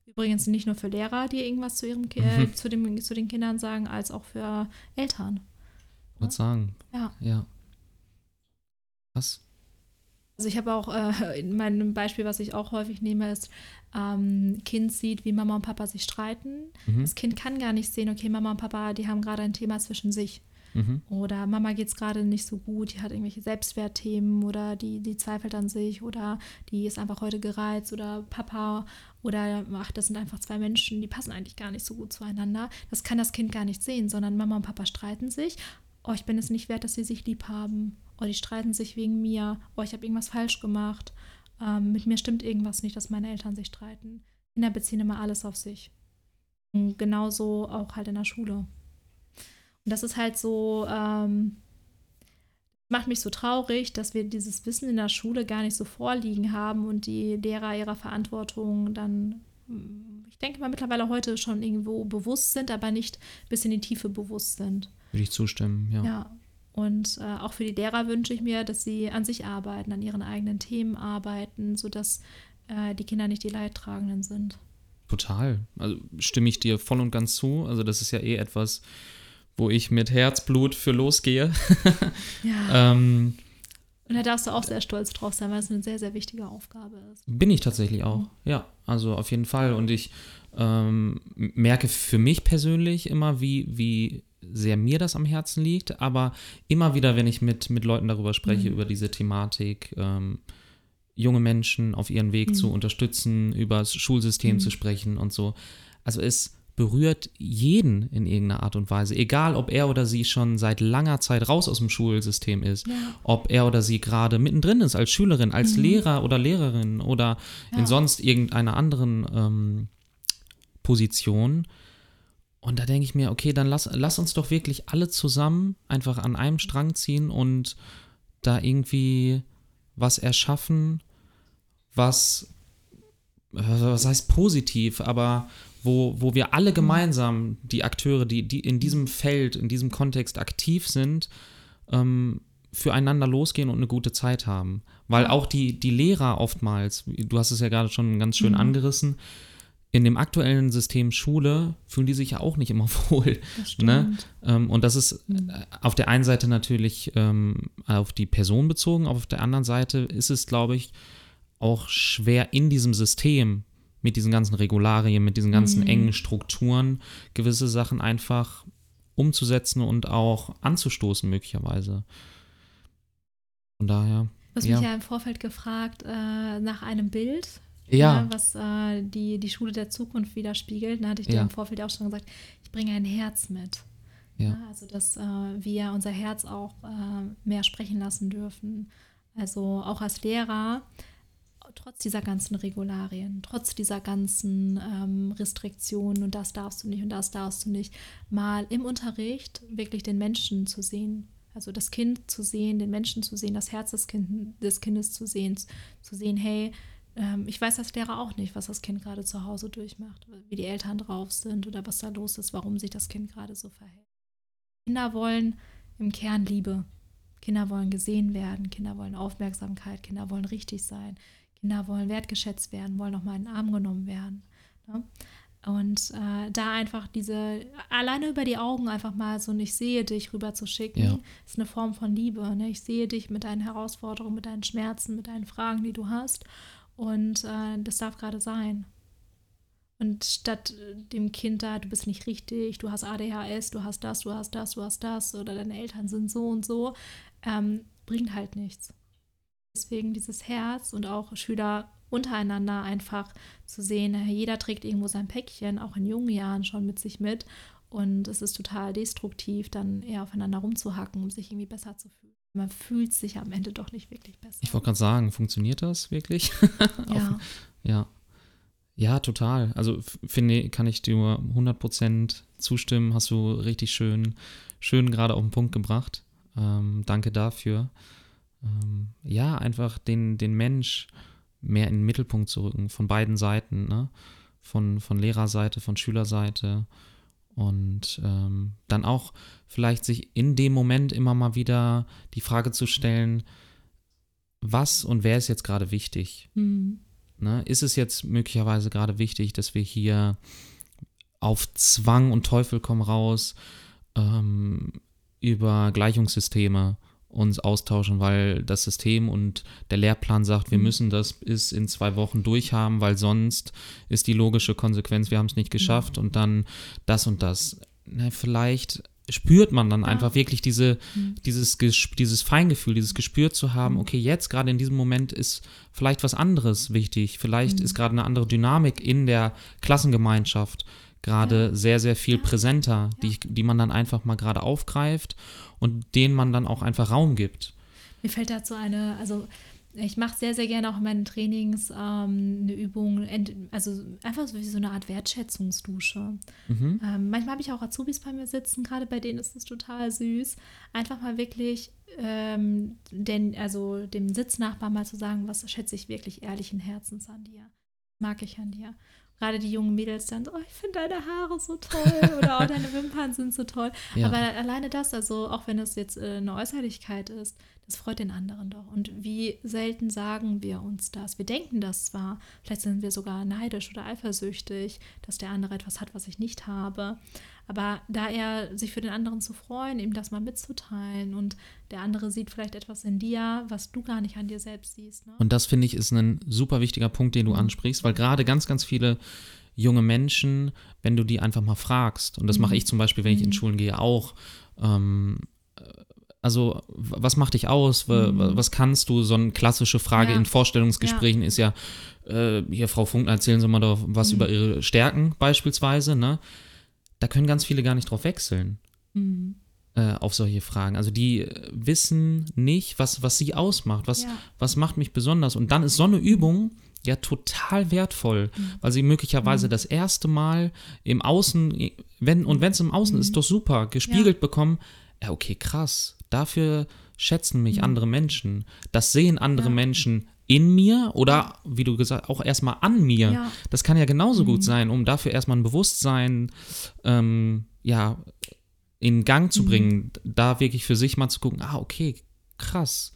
Übrigens nicht nur für Lehrer, die irgendwas zu, ihrem, äh, mhm. zu, dem, zu den Kindern sagen, als auch für Eltern. Ich würde sagen. Ja. Ja. Was? Also ich habe auch, äh, mein Beispiel, was ich auch häufig nehme, ist, ähm, Kind sieht, wie Mama und Papa sich streiten. Mhm. Das Kind kann gar nicht sehen, okay, Mama und Papa, die haben gerade ein Thema zwischen sich. Mhm. Oder Mama geht es gerade nicht so gut, die hat irgendwelche Selbstwertthemen oder die, die zweifelt an sich oder die ist einfach heute gereizt oder Papa oder ach, das sind einfach zwei Menschen, die passen eigentlich gar nicht so gut zueinander. Das kann das Kind gar nicht sehen, sondern Mama und Papa streiten sich. Oh, ich bin es nicht wert, dass sie sich lieb haben oh, die streiten sich wegen mir, oh, ich habe irgendwas falsch gemacht, ähm, mit mir stimmt irgendwas nicht, dass meine Eltern sich streiten. Kinder beziehen immer alles auf sich. Und genauso auch halt in der Schule. Und das ist halt so, ähm, macht mich so traurig, dass wir dieses Wissen in der Schule gar nicht so vorliegen haben und die Lehrer ihrer Verantwortung dann, ich denke mal, mittlerweile heute schon irgendwo bewusst sind, aber nicht bis in die Tiefe bewusst sind. Würde ich zustimmen, ja. Ja, und äh, auch für die Lehrer wünsche ich mir, dass sie an sich arbeiten, an ihren eigenen Themen arbeiten, sodass äh, die Kinder nicht die Leidtragenden sind. Total. Also stimme ich dir voll und ganz zu. Also das ist ja eh etwas, wo ich mit Herzblut für losgehe. ja. ähm, und da darfst du auch sehr stolz drauf sein, weil es eine sehr, sehr wichtige Aufgabe ist. Bin ich tatsächlich auch, mhm. ja. Also auf jeden Fall. Und ich ähm, merke für mich persönlich immer, wie, wie sehr mir das am Herzen liegt, aber immer wieder, wenn ich mit, mit Leuten darüber spreche, mhm. über diese Thematik, ähm, junge Menschen auf ihren Weg mhm. zu unterstützen, über das Schulsystem mhm. zu sprechen und so. Also es berührt jeden in irgendeiner Art und Weise, egal ob er oder sie schon seit langer Zeit raus aus dem Schulsystem ist, ja. ob er oder sie gerade mittendrin ist als Schülerin, als mhm. Lehrer oder Lehrerin oder ja. in sonst irgendeiner anderen ähm, Position. Und da denke ich mir, okay, dann lass, lass uns doch wirklich alle zusammen einfach an einem Strang ziehen und da irgendwie was erschaffen, was, was heißt positiv, aber wo, wo wir alle gemeinsam, die Akteure, die, die in diesem Feld, in diesem Kontext aktiv sind, ähm, füreinander losgehen und eine gute Zeit haben. Weil auch die, die Lehrer oftmals, du hast es ja gerade schon ganz schön mhm. angerissen, in dem aktuellen System Schule fühlen die sich ja auch nicht immer wohl. Ne? Ähm, und das ist mhm. Äh, auf der einen Seite natürlich ähm, auf die Person bezogen, auf der anderen Seite ist es, glaube ich, auch schwer in diesem System mit diesen ganzen Regularien, mit diesen ganzen mhm. engen Strukturen gewisse Sachen einfach umzusetzen und auch anzustoßen möglicherweise. Von daher. Du hast ja. mich ja im Vorfeld gefragt äh, nach einem Bild ja. Ne, was äh, die, die Schule der Zukunft widerspiegelt. Da hatte ich dir im Vorfeld auch schon gesagt, ich bringe ein Herz mit. Ja. Ne, also, dass äh, wir unser Herz auch äh, mehr sprechen lassen dürfen. Also auch als Lehrer, trotz dieser ganzen Regularien, trotz dieser ganzen ähm, Restriktionen und das darfst du nicht und das darfst du nicht, mal im Unterricht wirklich den Menschen zu sehen. Also das Kind zu sehen, den Menschen zu sehen, das Herz des, kind, des Kindes zu sehen, zu sehen, hey, ähm, ich weiß als Lehrer auch nicht, was das Kind gerade zu Hause durchmacht, wie die Eltern drauf sind oder was da los ist, warum sich das Kind gerade so verhält. Kinder wollen im Kern Liebe. Kinder wollen gesehen werden, Kinder wollen Aufmerksamkeit, Kinder wollen richtig sein, Kinder wollen wertgeschätzt werden, wollen auch mal in den Arm genommen werden. Ne? Und äh, da einfach diese, alleine über die Augen einfach mal so, ich sehe dich rüber zu schicken, ja. ist eine Form von Liebe. Ne? Ich sehe dich mit deinen Herausforderungen, mit deinen Schmerzen, mit deinen Fragen, die du hast. Und äh, das darf gerade sein. Und statt dem Kind da, du bist nicht richtig, du hast ADHS, du hast das, du hast das, du hast das, oder deine Eltern sind so und so, ähm, bringt halt nichts. Deswegen dieses Herz und auch Schüler untereinander einfach zu sehen, jeder trägt irgendwo sein Päckchen, auch in jungen Jahren schon mit sich mit. Und es ist total destruktiv, dann eher aufeinander rumzuhacken, um sich irgendwie besser zu fühlen man fühlt sich am Ende doch nicht wirklich besser. Ich wollte gerade sagen, funktioniert das wirklich? Ja. Ja. Ja, total. Also finde, kann ich dir 100% zustimmen. Hast du richtig schön, schön gerade auf den Punkt gebracht. Ähm, danke dafür. Ähm, ja, einfach den, den Mensch mehr in den Mittelpunkt zu rücken, von beiden Seiten, ne? Von, von Lehrerseite, von Schülerseite. Und ähm, dann auch vielleicht sich in dem Moment immer mal wieder die Frage zu stellen, was und wer ist jetzt gerade wichtig? Mhm. Ne? Ist es jetzt möglicherweise gerade wichtig, dass wir hier auf Zwang und Teufel komm raus ähm, über Gleichungssysteme uns austauschen, weil das System und der Lehrplan sagt, wir mhm. müssen das bis in zwei Wochen durchhaben, weil sonst ist die logische Konsequenz, wir haben es nicht geschafft mhm. und dann das und das. Na, vielleicht spürt man dann ja. einfach wirklich diese, mhm. dieses, dieses Feingefühl, dieses Gespür zu haben, mhm. okay, jetzt gerade in diesem Moment ist vielleicht was anderes wichtig, vielleicht mhm. ist gerade eine andere Dynamik in der Klassengemeinschaft gerade sehr, sehr viel präsenter, die, die man dann einfach mal gerade aufgreift und denen man dann auch einfach Raum gibt. Mir fällt dazu eine, also ich mache sehr, sehr gerne auch in meinen Trainings ähm, eine Übung, also einfach so wie so eine Art Wertschätzungsdusche. Mhm. Ähm, manchmal habe ich auch Azubis bei mir sitzen, gerade bei denen ist es total süß. Einfach mal wirklich ähm, den, also dem Sitznachbarn mal zu sagen, was schätze ich wirklich ehrlichen Herzens an dir, mag ich an dir gerade die jungen Mädels dann so, oh, ich finde deine Haare so toll oder oh, deine Wimpern sind so toll. Ja. Aber alleine das, also auch wenn es jetzt äh, eine Äußerlichkeit ist, das freut den anderen doch. Und wie selten sagen wir uns das? Wir denken das zwar, vielleicht sind wir sogar neidisch oder eifersüchtig, dass der andere etwas hat, was ich nicht habe. Aber da er sich für den anderen zu freuen, ihm das mal mitzuteilen und der andere sieht vielleicht etwas in dir, was du gar nicht an dir selbst siehst. Ne? Und das finde ich ist ein super wichtiger Punkt, den du mhm. ansprichst, weil gerade ganz, ganz viele junge Menschen, wenn du die einfach mal fragst, und das mhm. mache ich zum Beispiel, wenn ich in mhm. Schulen gehe, auch, ähm, also was macht dich aus? Mhm. Was kannst du? So eine klassische Frage ja. in Vorstellungsgesprächen ja. ist ja, äh, hier, Frau Funkner, erzählen Sie mal doch was mhm. über Ihre Stärken beispielsweise, ne? Da können ganz viele gar nicht drauf wechseln. Mhm. Äh, auf solche Fragen. Also die wissen nicht, was, was sie ausmacht, was, ja. was macht mich besonders. Und dann ist so eine Übung ja total wertvoll, mhm. weil sie möglicherweise mhm. das erste Mal im Außen, wenn, und wenn es im Außen ist, doch super, gespiegelt bekommen, ja, okay, krass Dafür schätzen mich mhm. andere Menschen. Das sehen andere ja. Menschen in mir oder, wie du gesagt auch erstmal an mir. Ja. Das kann ja genauso mhm. gut sein, um dafür erstmal ein Bewusstsein ähm, ja, in Gang zu mhm. bringen, mhm. da wirklich für sich mal zu gucken, ah, okay, krass,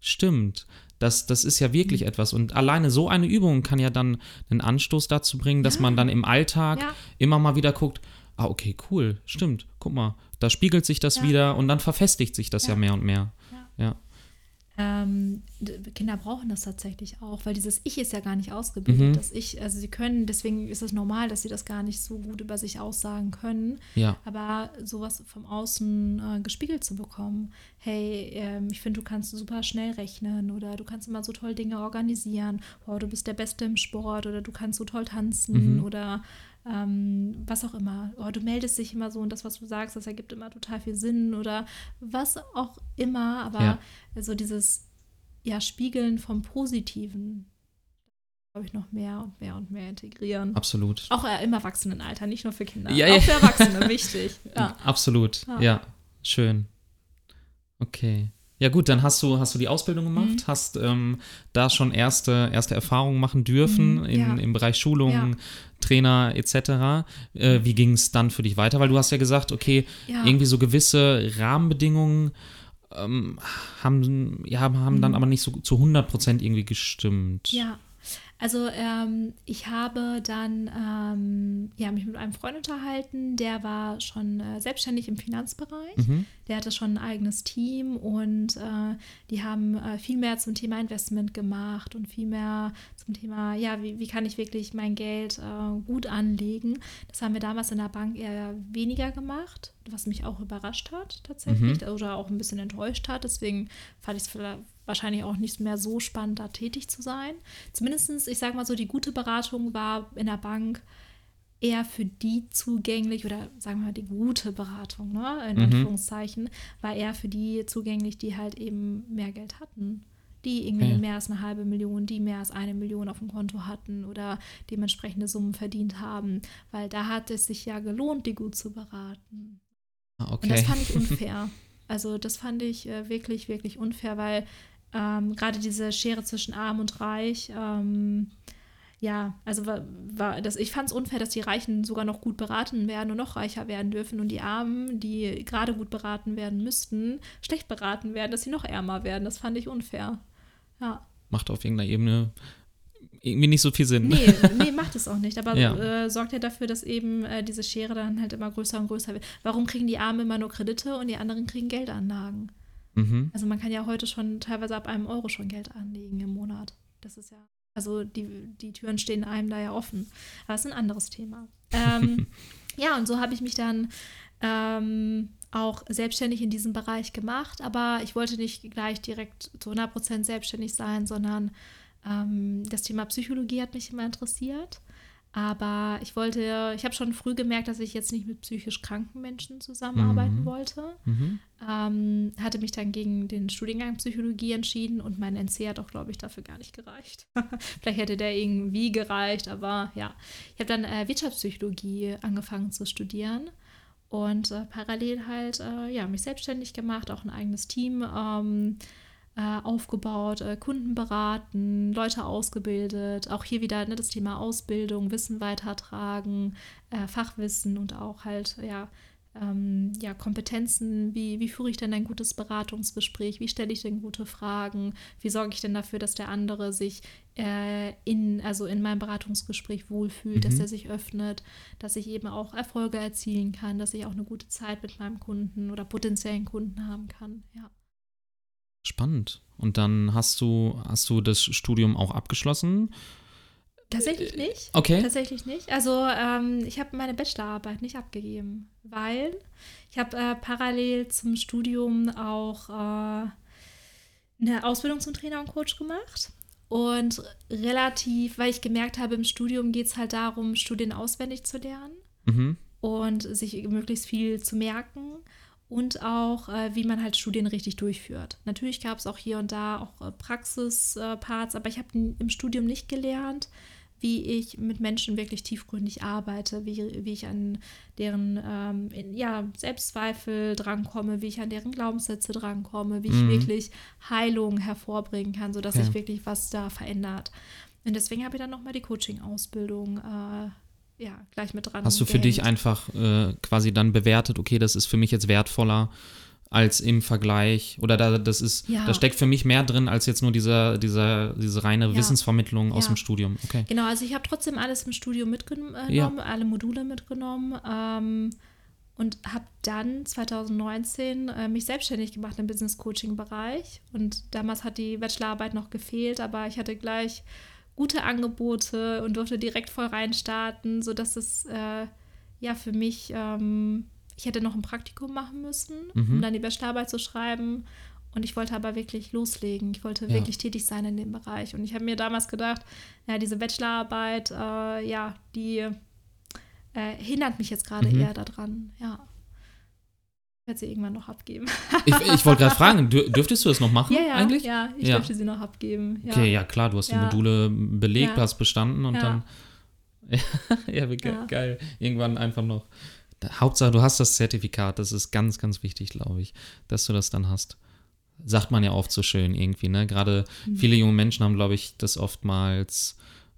stimmt. Das, das ist ja wirklich mhm. etwas. Und alleine so eine Übung kann ja dann einen Anstoß dazu bringen, dass ja. man dann im Alltag immer mal wieder guckt, ah, okay, cool, stimmt, guck mal, da spiegelt sich das ja. wieder und dann verfestigt sich das ja, ja mehr und mehr. Ja. Ähm, Kinder brauchen das tatsächlich auch, weil dieses Ich ist ja gar nicht ausgebildet. Mhm. Das Ich, also sie können, deswegen ist es normal, dass sie das gar nicht so gut über sich aussagen können. Ja. Aber sowas vom Außen äh, gespiegelt zu bekommen, hey, ähm, ich finde, du kannst super schnell rechnen oder du kannst immer so toll Dinge organisieren, wow, du bist der Beste im Sport oder du kannst so toll tanzen mhm. oder ähm, was auch immer. Oh, du meldest dich immer so und das, was du sagst, das ergibt immer total viel Sinn oder was auch immer. Aber ja. so dieses ja, Spiegeln vom Positiven, glaube ich, noch mehr und mehr und mehr integrieren. Absolut. Auch im Erwachsenenalter, nicht nur für Kinder. Ja, auch ja. für Erwachsene, wichtig. Ja. Absolut, ja. ja. Schön. Okay. Ja gut, dann hast du, hast du die Ausbildung gemacht, mhm. hast ähm, da schon erste, erste Erfahrungen machen dürfen mhm, in, ja. im Bereich Schulung, ja. Trainer etc. Äh, wie ging es dann für dich weiter? Weil du hast ja gesagt, okay, ja. irgendwie so gewisse Rahmenbedingungen ähm, haben, ja, haben mhm. dann aber nicht so zu 100 Prozent irgendwie gestimmt. Ja, also ähm, ich habe dann ähm, ja, mich mit einem Freund unterhalten, der war schon äh, selbstständig im Finanzbereich. Mhm. Der hatte schon ein eigenes Team und äh, die haben äh, viel mehr zum Thema Investment gemacht und viel mehr zum Thema, ja, wie, wie kann ich wirklich mein Geld äh, gut anlegen. Das haben wir damals in der Bank eher weniger gemacht, was mich auch überrascht hat tatsächlich mhm. oder auch ein bisschen enttäuscht hat. Deswegen fand ich es vielleicht wahrscheinlich auch nicht mehr so spannend, da tätig zu sein. Zumindest, ich sage mal so, die gute Beratung war in der Bank eher für die zugänglich oder sagen wir mal die gute Beratung, ne, in mhm. Anführungszeichen, war eher für die zugänglich, die halt eben mehr Geld hatten. Die irgendwie okay. mehr als eine halbe Million, die mehr als eine Million auf dem Konto hatten oder dementsprechende Summen verdient haben. Weil da hat es sich ja gelohnt, die gut zu beraten. Okay. Und das fand ich unfair. Also das fand ich äh, wirklich, wirklich unfair, weil ähm, gerade diese Schere zwischen Arm und Reich, ähm, ja, also war, war das, ich fand es unfair, dass die Reichen sogar noch gut beraten werden und noch reicher werden dürfen und die Armen, die gerade gut beraten werden müssten, schlecht beraten werden, dass sie noch ärmer werden. Das fand ich unfair. Ja. Macht auf irgendeiner Ebene irgendwie nicht so viel Sinn. Nee, nee macht es auch nicht. Aber Ja. äh, sorgt ja dafür, dass eben äh, diese Schere dann halt immer größer und größer wird. Warum kriegen die Armen immer nur Kredite und die anderen kriegen Geldanlagen? Mhm. Also man kann ja heute schon teilweise ab einem Euro schon Geld anlegen im Monat. Das ist ja, also die, die Türen stehen einem da ja offen. Aber das ist ein anderes Thema. Ähm, ja, und so habe ich mich dann ähm, auch selbstständig in diesem Bereich gemacht. Aber ich wollte nicht gleich direkt zu 100% selbstständig sein, sondern ähm, das Thema Psychologie hat mich immer interessiert. Aber ich wollte, ich habe schon früh gemerkt, dass ich jetzt nicht mit psychisch kranken Menschen zusammenarbeiten Mhm. wollte. Mhm. Ähm, hatte mich dann gegen den Studiengang Psychologie entschieden und mein NC hat auch, glaube ich, dafür gar nicht gereicht. Vielleicht hätte der irgendwie gereicht, aber ja. Ich habe dann äh, Wirtschaftspsychologie angefangen zu studieren und äh, parallel halt äh, ja, mich selbstständig gemacht, auch ein eigenes Team ähm, äh, aufgebaut, äh, Kunden beraten, Leute ausgebildet. Auch hier wieder ne, das Thema Ausbildung, Wissen weitertragen, äh, Fachwissen und auch halt ja, ähm, ja, Kompetenzen, wie, wie führe ich denn ein gutes Beratungsgespräch, wie stelle ich denn gute Fragen, wie sorge ich denn dafür, dass der andere sich äh, in, also in meinem Beratungsgespräch wohlfühlt, dass Mhm. er sich öffnet, dass ich eben auch Erfolge erzielen kann, dass ich auch eine gute Zeit mit meinem Kunden oder potenziellen Kunden haben kann. Ja. Spannend. Und dann hast du, hast du das Studium auch abgeschlossen? Tatsächlich nicht. Okay. Tatsächlich nicht. Also ähm, ich habe meine Bachelorarbeit nicht abgegeben, weil ich habe äh, parallel zum Studium auch äh, eine Ausbildung zum Trainer und Coach gemacht. Und relativ, weil ich gemerkt habe, im Studium geht es halt darum, Studien auswendig zu lernen Mhm. und sich möglichst viel zu merken und auch, äh, wie man halt Studien richtig durchführt. Natürlich gab es auch hier und da auch äh, Praxisparts, aber ich habe im Studium nicht gelernt, wie ich mit Menschen wirklich tiefgründig arbeite, wie, wie ich an deren ähm, in, ja, Selbstzweifel drankomme, wie ich an deren Glaubenssätze drankomme, wie ich Mhm. wirklich Heilung hervorbringen kann, sodass Okay. sich wirklich was da verändert. Und deswegen habe ich dann nochmal die Coaching-Ausbildung äh, ja, gleich mit dran. Hast du für dich einfach äh, quasi dann bewertet, okay, das ist für mich jetzt wertvoller als im Vergleich oder da das ist, Ja. da steckt für mich mehr drin als jetzt nur dieser, dieser, diese reine Ja. Wissensvermittlung aus Ja. dem Studium. Okay. Genau, also ich habe trotzdem alles im Studium mitgenommen, äh, alle Module mitgenommen ähm, und habe dann 2019 äh, mich selbstständig gemacht im Business Coaching Bereich und damals hat die Bachelorarbeit noch gefehlt, aber ich hatte gleich gute Angebote und durfte direkt voll reinstarten, sodass es äh, ja für mich, ähm, ich hätte noch ein Praktikum machen müssen, Mhm. um dann die Bachelorarbeit zu schreiben und ich wollte aber wirklich loslegen. Ich wollte Ja. wirklich tätig sein in dem Bereich. Und ich habe mir damals gedacht, ja, diese Bachelorarbeit, äh, ja, die äh, hindert mich jetzt gerade Mhm. eher daran. Ja. Ich werde sie irgendwann noch abgeben. Ich, ich wollte gerade fragen, dür dürftest du das noch machen ja, ja, eigentlich? ja, ich Ja. dürfte sie noch abgeben. Ja. Okay, ja klar, du hast die. Module belegt, hast bestanden und dann. ja, geil. Irgendwann einfach noch. Hauptsache, du hast das Zertifikat. Das ist ganz, ganz wichtig, glaube ich, dass du das dann hast. Sagt man ja oft so schön irgendwie, ne? Gerade Mhm. viele junge Menschen haben, glaube ich, das oftmals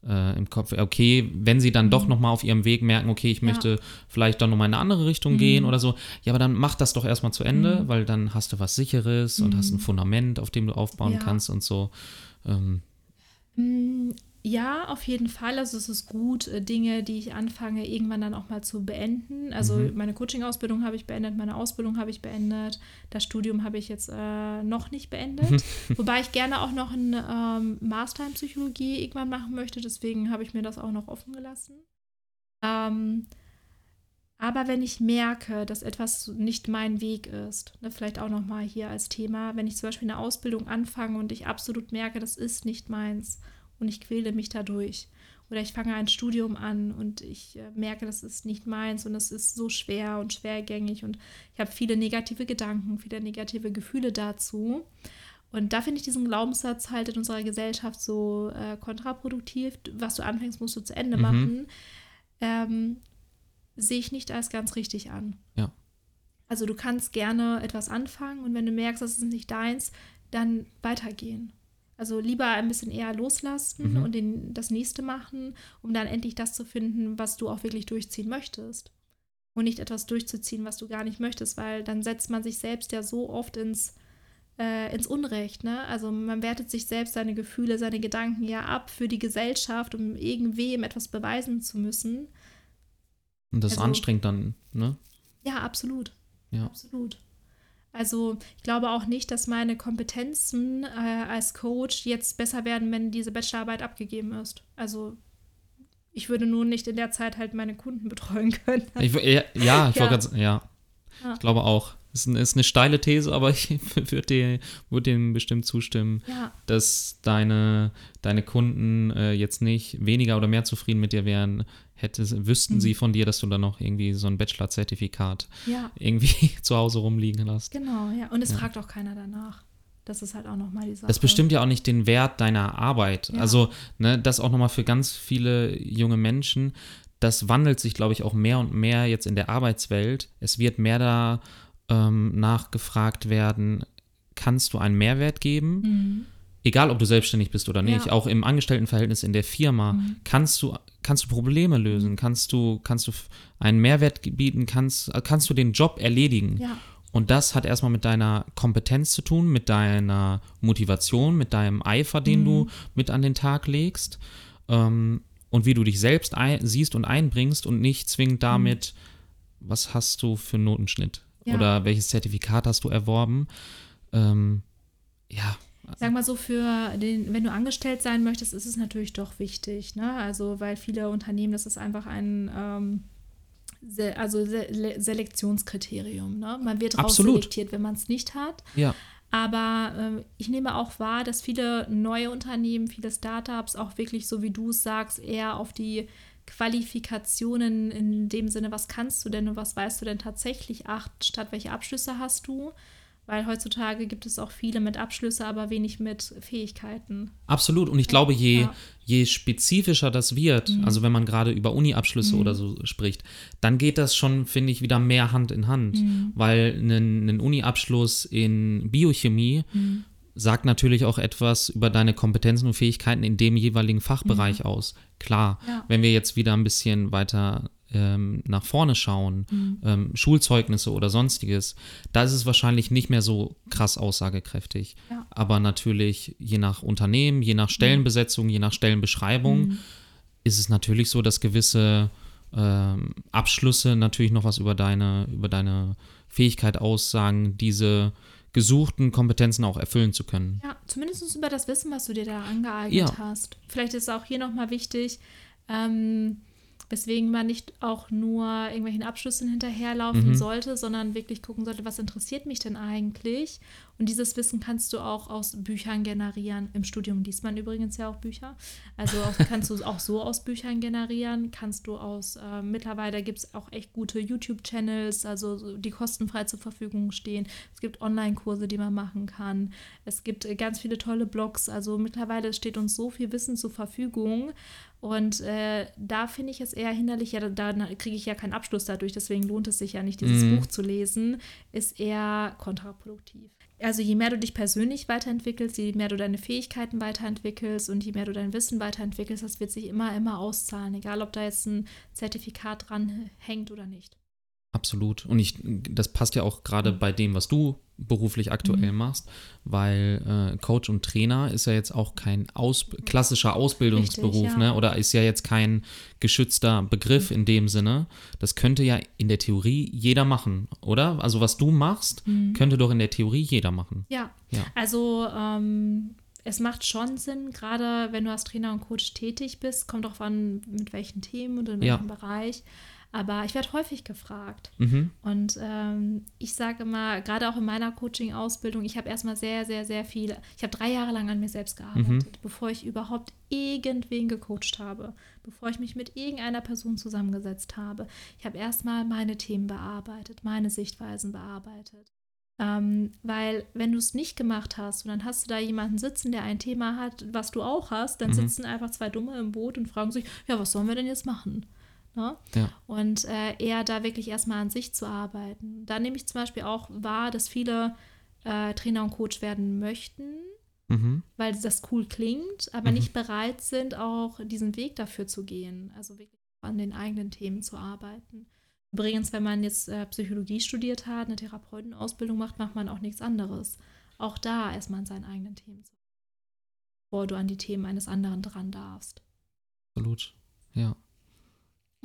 äh, im Kopf. Okay, wenn sie dann doch Mhm. nochmal auf ihrem Weg merken, okay, ich Ja. möchte vielleicht dann nochmal in eine andere Richtung Mhm. gehen oder so, ja, aber dann mach das doch erstmal zu Ende, Mhm. weil dann hast du was Sicheres und hast ein Mhm. Fundament, auf dem du aufbauen Ja. kannst und so. Ähm, Mm, Ja, auf jeden Fall. Also es ist gut, äh, Dinge, die ich anfange, irgendwann dann auch mal zu beenden. Also Mhm. meine Coaching-Ausbildung habe ich beendet, meine Ausbildung habe ich beendet, das Studium habe ich jetzt äh, noch nicht beendet. Wobei ich gerne auch noch ein ähm, Master in Psychologie irgendwann machen möchte. Deswegen habe ich mir das auch noch offen gelassen. Ähm, aber wenn ich merke, dass etwas nicht mein Weg ist, ne, vielleicht auch nochmal hier als Thema, wenn ich zum Beispiel eine Ausbildung anfange und ich absolut merke, das ist nicht meins und ich quäle mich dadurch. Oder ich fange ein Studium an und ich äh, merke, das ist nicht meins und es ist so schwer und schwergängig und ich habe viele negative Gedanken, viele negative Gefühle dazu. Und da finde ich diesen Glaubenssatz halt in unserer Gesellschaft so äh, kontraproduktiv. Was du anfängst, musst du zu Ende Mhm. machen. Ähm, sehe ich nicht als ganz richtig an. Ja. Also du kannst gerne etwas anfangen und wenn du merkst, das ist nicht deins, dann weitergehen. Also lieber ein bisschen eher loslassen Mhm. und den, das nächste machen, um dann endlich das zu finden, was du auch wirklich durchziehen möchtest. Und nicht etwas durchzuziehen, was du gar nicht möchtest, weil dann setzt man sich selbst ja so oft ins, äh, ins Unrecht. Ne? Also man wertet sich selbst seine Gefühle, seine Gedanken ja ab für die Gesellschaft, um irgendwem etwas beweisen zu müssen. Und das also, anstrengt dann, ne? Ja, absolut. Ja. Absolut. Also ich glaube auch nicht, dass meine Kompetenzen äh, als Coach jetzt besser werden, wenn diese Bachelorarbeit abgegeben ist. Also ich würde nur nicht in der Zeit halt meine Kunden betreuen können. Ich, ja, ich ja. Grad, ja. ja. Ich glaube auch. Ist, ein, ist eine steile These, aber ich würde würd dem bestimmt zustimmen, ja. dass deine, deine Kunden äh, jetzt nicht weniger oder mehr zufrieden mit dir wären, hätte, wüssten mhm. sie von dir, dass du dann noch irgendwie so ein Bachelor-Zertifikat ja. irgendwie zu Hause rumliegen hast. Genau, ja. Und es ja. fragt auch keiner danach. Das ist halt auch nochmal die Sache. Das bestimmt ja auch nicht den Wert deiner Arbeit. Ja. Also, ne, das auch nochmal für ganz viele junge Menschen. Das wandelt sich, glaube ich, auch mehr und mehr jetzt in der Arbeitswelt. Es wird mehr da ähm, nachgefragt werden, kannst du einen Mehrwert geben? Mhm. Egal, ob du selbstständig bist oder nicht, ja. auch im Angestelltenverhältnis in der Firma, mhm. kannst du kannst du Probleme lösen, kannst du kannst du einen Mehrwert bieten, kannst kannst du den Job erledigen. Ja. Und das hat erstmal mit deiner Kompetenz zu tun, mit deiner Motivation, mit deinem Eifer, den mhm. du mit an den Tag legst ähm, und wie du dich selbst siehst und einbringst und nicht zwingend damit, mhm. was hast du für einen Notenschnitt ja. oder welches Zertifikat hast du erworben. Ähm, ja. Sag mal so, für den, wenn du angestellt sein möchtest, ist es natürlich doch wichtig, ne? Also, weil viele Unternehmen, das ist einfach ein ähm, Se also Se Selektionskriterium. Ne? Man wird rausselektiert, wenn man es nicht hat. Ja. Aber äh, ich nehme auch wahr, dass viele neue Unternehmen, viele Startups auch wirklich, so wie du es sagst, eher auf die Qualifikationen in dem Sinne, was kannst du denn und was weißt du denn tatsächlich acht, statt welche Abschlüsse hast du. Weil heutzutage gibt es auch viele mit Abschlüsse, aber wenig mit Fähigkeiten. Absolut. Und ich glaube, je, ja. je spezifischer das wird, mhm. also wenn man gerade über Uni-Abschlüsse mhm. oder so spricht, dann geht das schon, finde ich, wieder mehr Hand in Hand. Mhm. Weil ein, ein Uni-Abschluss in Biochemie mhm. Sagt natürlich auch etwas über deine Kompetenzen und Fähigkeiten in dem jeweiligen Fachbereich mhm. aus. Klar, ja. wenn wir jetzt wieder ein bisschen weiter ähm, nach vorne schauen, mhm. ähm, Schulzeugnisse oder sonstiges, da ist es wahrscheinlich nicht mehr so krass aussagekräftig. Ja. Aber natürlich je nach Unternehmen, je nach Stellenbesetzung, mhm. je nach Stellenbeschreibung mhm. ist es natürlich so, dass gewisse ähm, Abschlüsse natürlich noch was über deine, über deine Fähigkeit aussagen, diese gesuchten Kompetenzen auch erfüllen zu können. Ja, zumindest über das Wissen, was du dir da angeeignet ja. hast. Vielleicht ist auch hier nochmal wichtig, ähm, weswegen man nicht auch nur irgendwelchen Abschlüssen hinterherlaufen mhm. sollte, sondern wirklich gucken sollte, was interessiert mich denn eigentlich? Und dieses Wissen kannst du auch aus Büchern generieren. Im Studium liest man übrigens ja auch Bücher. Also auch, kannst du auch so aus Büchern generieren. Kannst du aus, äh, mittlerweile gibt es auch echt gute YouTube-Channels, also die kostenfrei zur Verfügung stehen. Es gibt Online-Kurse, die man machen kann. Es gibt äh, ganz viele tolle Blogs. Also mittlerweile steht uns so viel Wissen zur Verfügung. Und äh, da finde ich es eher hinderlich, ja, da kriege ich ja keinen Abschluss dadurch, deswegen lohnt es sich ja nicht, dieses mhm. Buch zu lesen, ist eher kontraproduktiv. Also je mehr du dich persönlich weiterentwickelst, je mehr du deine Fähigkeiten weiterentwickelst und je mehr du dein Wissen weiterentwickelst, das wird sich immer, immer auszahlen, egal ob da jetzt ein Zertifikat dran hängt oder nicht. Absolut. Und ich, das passt ja auch gerade bei dem, was du beruflich aktuell mhm. machst, weil äh, Coach und Trainer ist ja jetzt auch kein Aus klassischer Ausbildungsberuf, Richtig, ja. ne? Oder ist ja jetzt kein geschützter Begriff mhm. in dem Sinne. Das könnte ja in der Theorie jeder machen, oder? Also was du machst, mhm. könnte doch in der Theorie jeder machen. Ja. ja. Also ähm, es macht schon Sinn, gerade wenn du als Trainer und Coach tätig bist, kommt auch an, mit welchen Themen und in welchem ja. Bereich. Aber ich werde häufig gefragt. Mhm. Und ähm, ich sage immer, gerade auch in meiner Coaching-Ausbildung, ich habe erstmal sehr, sehr, sehr viel, ich habe drei Jahre lang an mir selbst gearbeitet, mhm. bevor ich überhaupt irgendwen gecoacht habe, bevor ich mich mit irgendeiner Person zusammengesetzt habe. Ich habe erstmal meine Themen bearbeitet, meine Sichtweisen bearbeitet. Ähm, weil wenn du es nicht gemacht hast und dann hast du da jemanden sitzen, der ein Thema hat, was du auch hast, dann mhm. sitzen einfach zwei Dumme im Boot und fragen sich, ja, was sollen wir denn jetzt machen? Ne? Ja. Und äh, eher da wirklich erstmal an sich zu arbeiten. Da nehme ich zum Beispiel auch wahr, dass viele äh, Trainer und Coach werden möchten, mhm. weil das cool klingt, aber mhm. nicht bereit sind, auch diesen Weg dafür zu gehen. Also wirklich an den eigenen Themen zu arbeiten. Übrigens, wenn man jetzt äh, Psychologie studiert hat, eine Therapeutenausbildung macht, macht man auch nichts anderes. auch da erstmal an seinen eigenen Themen zu bevor du an die Themen eines anderen dran darfst. Absolut, ja.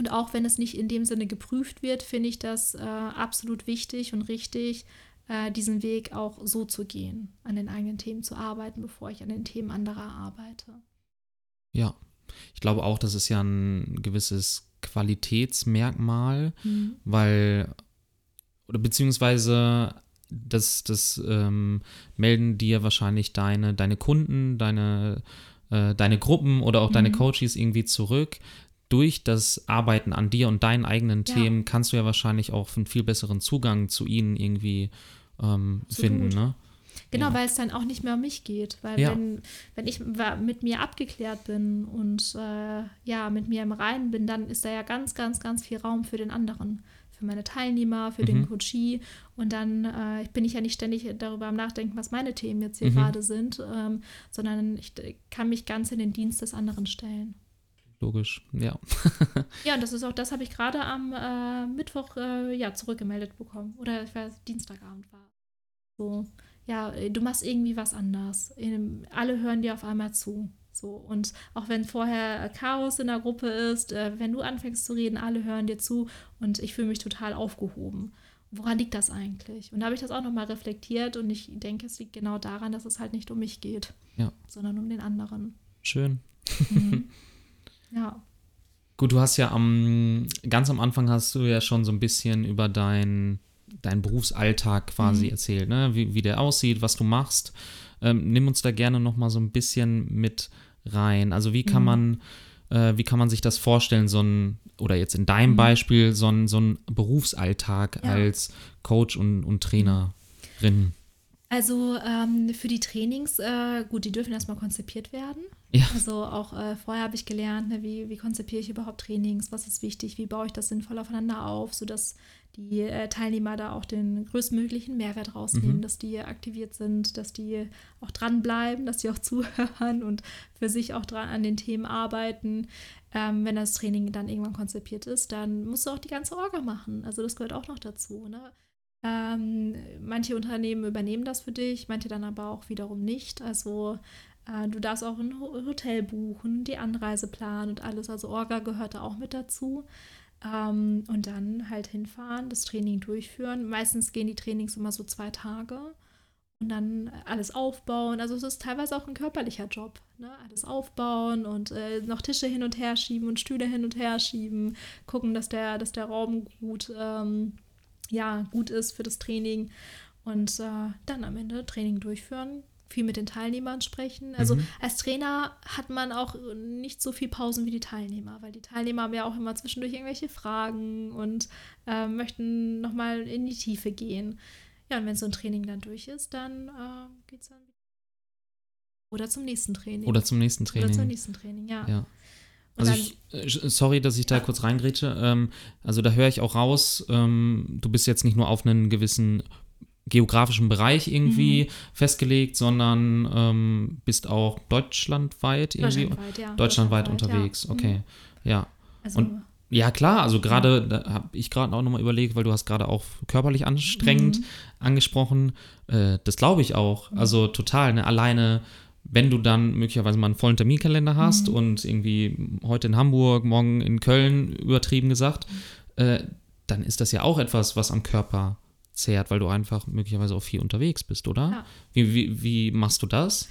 Und auch wenn es nicht in dem Sinne geprüft wird, finde ich das äh, absolut wichtig und richtig, äh, diesen Weg auch so zu gehen, an den eigenen Themen zu arbeiten, bevor ich an den Themen anderer arbeite. Ja, ich glaube auch, das ist ja ein gewisses Qualitätsmerkmal, mhm. weil, oder beziehungsweise das, das ähm, melden dir wahrscheinlich deine, deine Kunden, deine, äh, deine Gruppen oder auch mhm. deine Coaches irgendwie zurück. Durch das Arbeiten an dir und deinen eigenen ja. Themen kannst du ja wahrscheinlich auch einen viel besseren Zugang zu ihnen irgendwie ähm, finden. Ne? Genau, ja. weil es dann auch nicht mehr um mich geht. Weil ja. wenn, wenn ich mit mir abgeklärt bin und äh, ja, mit mir im Reinen bin, dann ist da ja ganz, ganz, ganz viel Raum für den anderen für meine Teilnehmer, für mhm. den Coachie. Und dann äh, bin ich ja nicht ständig darüber am Nachdenken, was meine Themen jetzt hier mhm. gerade sind, ähm, sondern ich kann mich ganz in den Dienst des anderen stellen. Logisch, ja. ja, und das ist auch, das habe ich gerade am äh, Mittwoch äh, ja, zurückgemeldet bekommen. Oder ich weiß, Dienstagabend war. So, ja, du machst irgendwie was anders. Alle hören dir auf einmal zu. So, und auch wenn vorher Chaos in der Gruppe ist, äh, wenn du anfängst zu reden, alle hören dir zu und ich fühle mich total aufgehoben. Woran liegt das eigentlich? Und da habe ich das auch nochmal reflektiert und ich denke, es liegt genau daran, dass es halt nicht um mich geht, ja. sondern um den anderen. Schön. Mhm. Ja. Gut, du hast ja am ganz am Anfang hast du ja schon so ein bisschen über dein, deinen Berufsalltag quasi mhm. erzählt, ne? wie, wie der aussieht, was du machst. Ähm, nimm uns da gerne noch mal so ein bisschen mit rein. Also wie kann mhm. man, äh, wie kann man sich das vorstellen, so ein, oder jetzt in deinem mhm. Beispiel, so ein, so ein Berufsalltag ja. als Coach und, und Trainerin? Also ähm, für die Trainings, äh, gut, die dürfen erstmal konzipiert werden. Ja. Also auch äh, vorher habe ich gelernt, ne, wie, wie konzipiere ich überhaupt Trainings, was ist wichtig, wie baue ich das sinnvoll aufeinander auf, sodass die äh, Teilnehmer da auch den größtmöglichen Mehrwert rausnehmen, mhm. dass die aktiviert sind, dass die auch dranbleiben, dass die auch zuhören und für sich auch dran an den Themen arbeiten. Ähm, wenn das Training dann irgendwann konzipiert ist, dann musst du auch die ganze Orga machen. Also das gehört auch noch dazu. Ne? Ähm, manche Unternehmen übernehmen das für dich, manche dann aber auch wiederum nicht. Also äh, du darfst auch ein Hotel buchen, die Anreise planen und alles. Also Orga gehört da auch mit dazu. Ähm, und dann halt hinfahren, das Training durchführen. Meistens gehen die Trainings immer so zwei Tage und dann alles aufbauen. Also es ist teilweise auch ein körperlicher Job. Ne? Alles aufbauen und äh, noch Tische hin und her schieben und Stühle hin und her schieben. Gucken, dass der, dass der Raum gut, ähm, ja, gut ist für das Training. Und äh, dann am Ende Training durchführen, viel mit den Teilnehmern sprechen. Also mhm. als Trainer hat man auch nicht so viel Pausen wie die Teilnehmer, weil die Teilnehmer haben ja auch immer zwischendurch irgendwelche Fragen und äh, möchten nochmal in die Tiefe gehen. Ja, und wenn so ein Training dann durch ist, dann äh, geht es dann oder zum nächsten Training. Oder zum nächsten Training. Oder zum nächsten Training, ja. ja. Also ich, äh, sorry, dass ich da kurz reingrätsche. Ähm, also da höre ich auch raus, ähm, du bist jetzt nicht nur auf einen gewissen geografischen Bereich irgendwie mhm. festgelegt, sondern ähm, bist auch deutschlandweit irgendwie deutschlandweit, ja. deutschlandweit, unterwegs. Ja. Okay, mhm. ja. Also, und ja, klar, also gerade, da habe ich gerade auch nochmal überlegt, weil du hast gerade auch körperlich anstrengend mhm. angesprochen. Äh, das glaube ich auch. Also total, ne? Alleine, wenn du dann möglicherweise mal einen vollen Terminkalender hast mhm. und irgendwie heute in Hamburg, morgen in Köln, übertrieben gesagt, äh, dann ist das ja auch etwas, was am Körper zehrt, weil du einfach möglicherweise auch viel unterwegs bist, oder? Ja. Wie, wie, wie machst du das?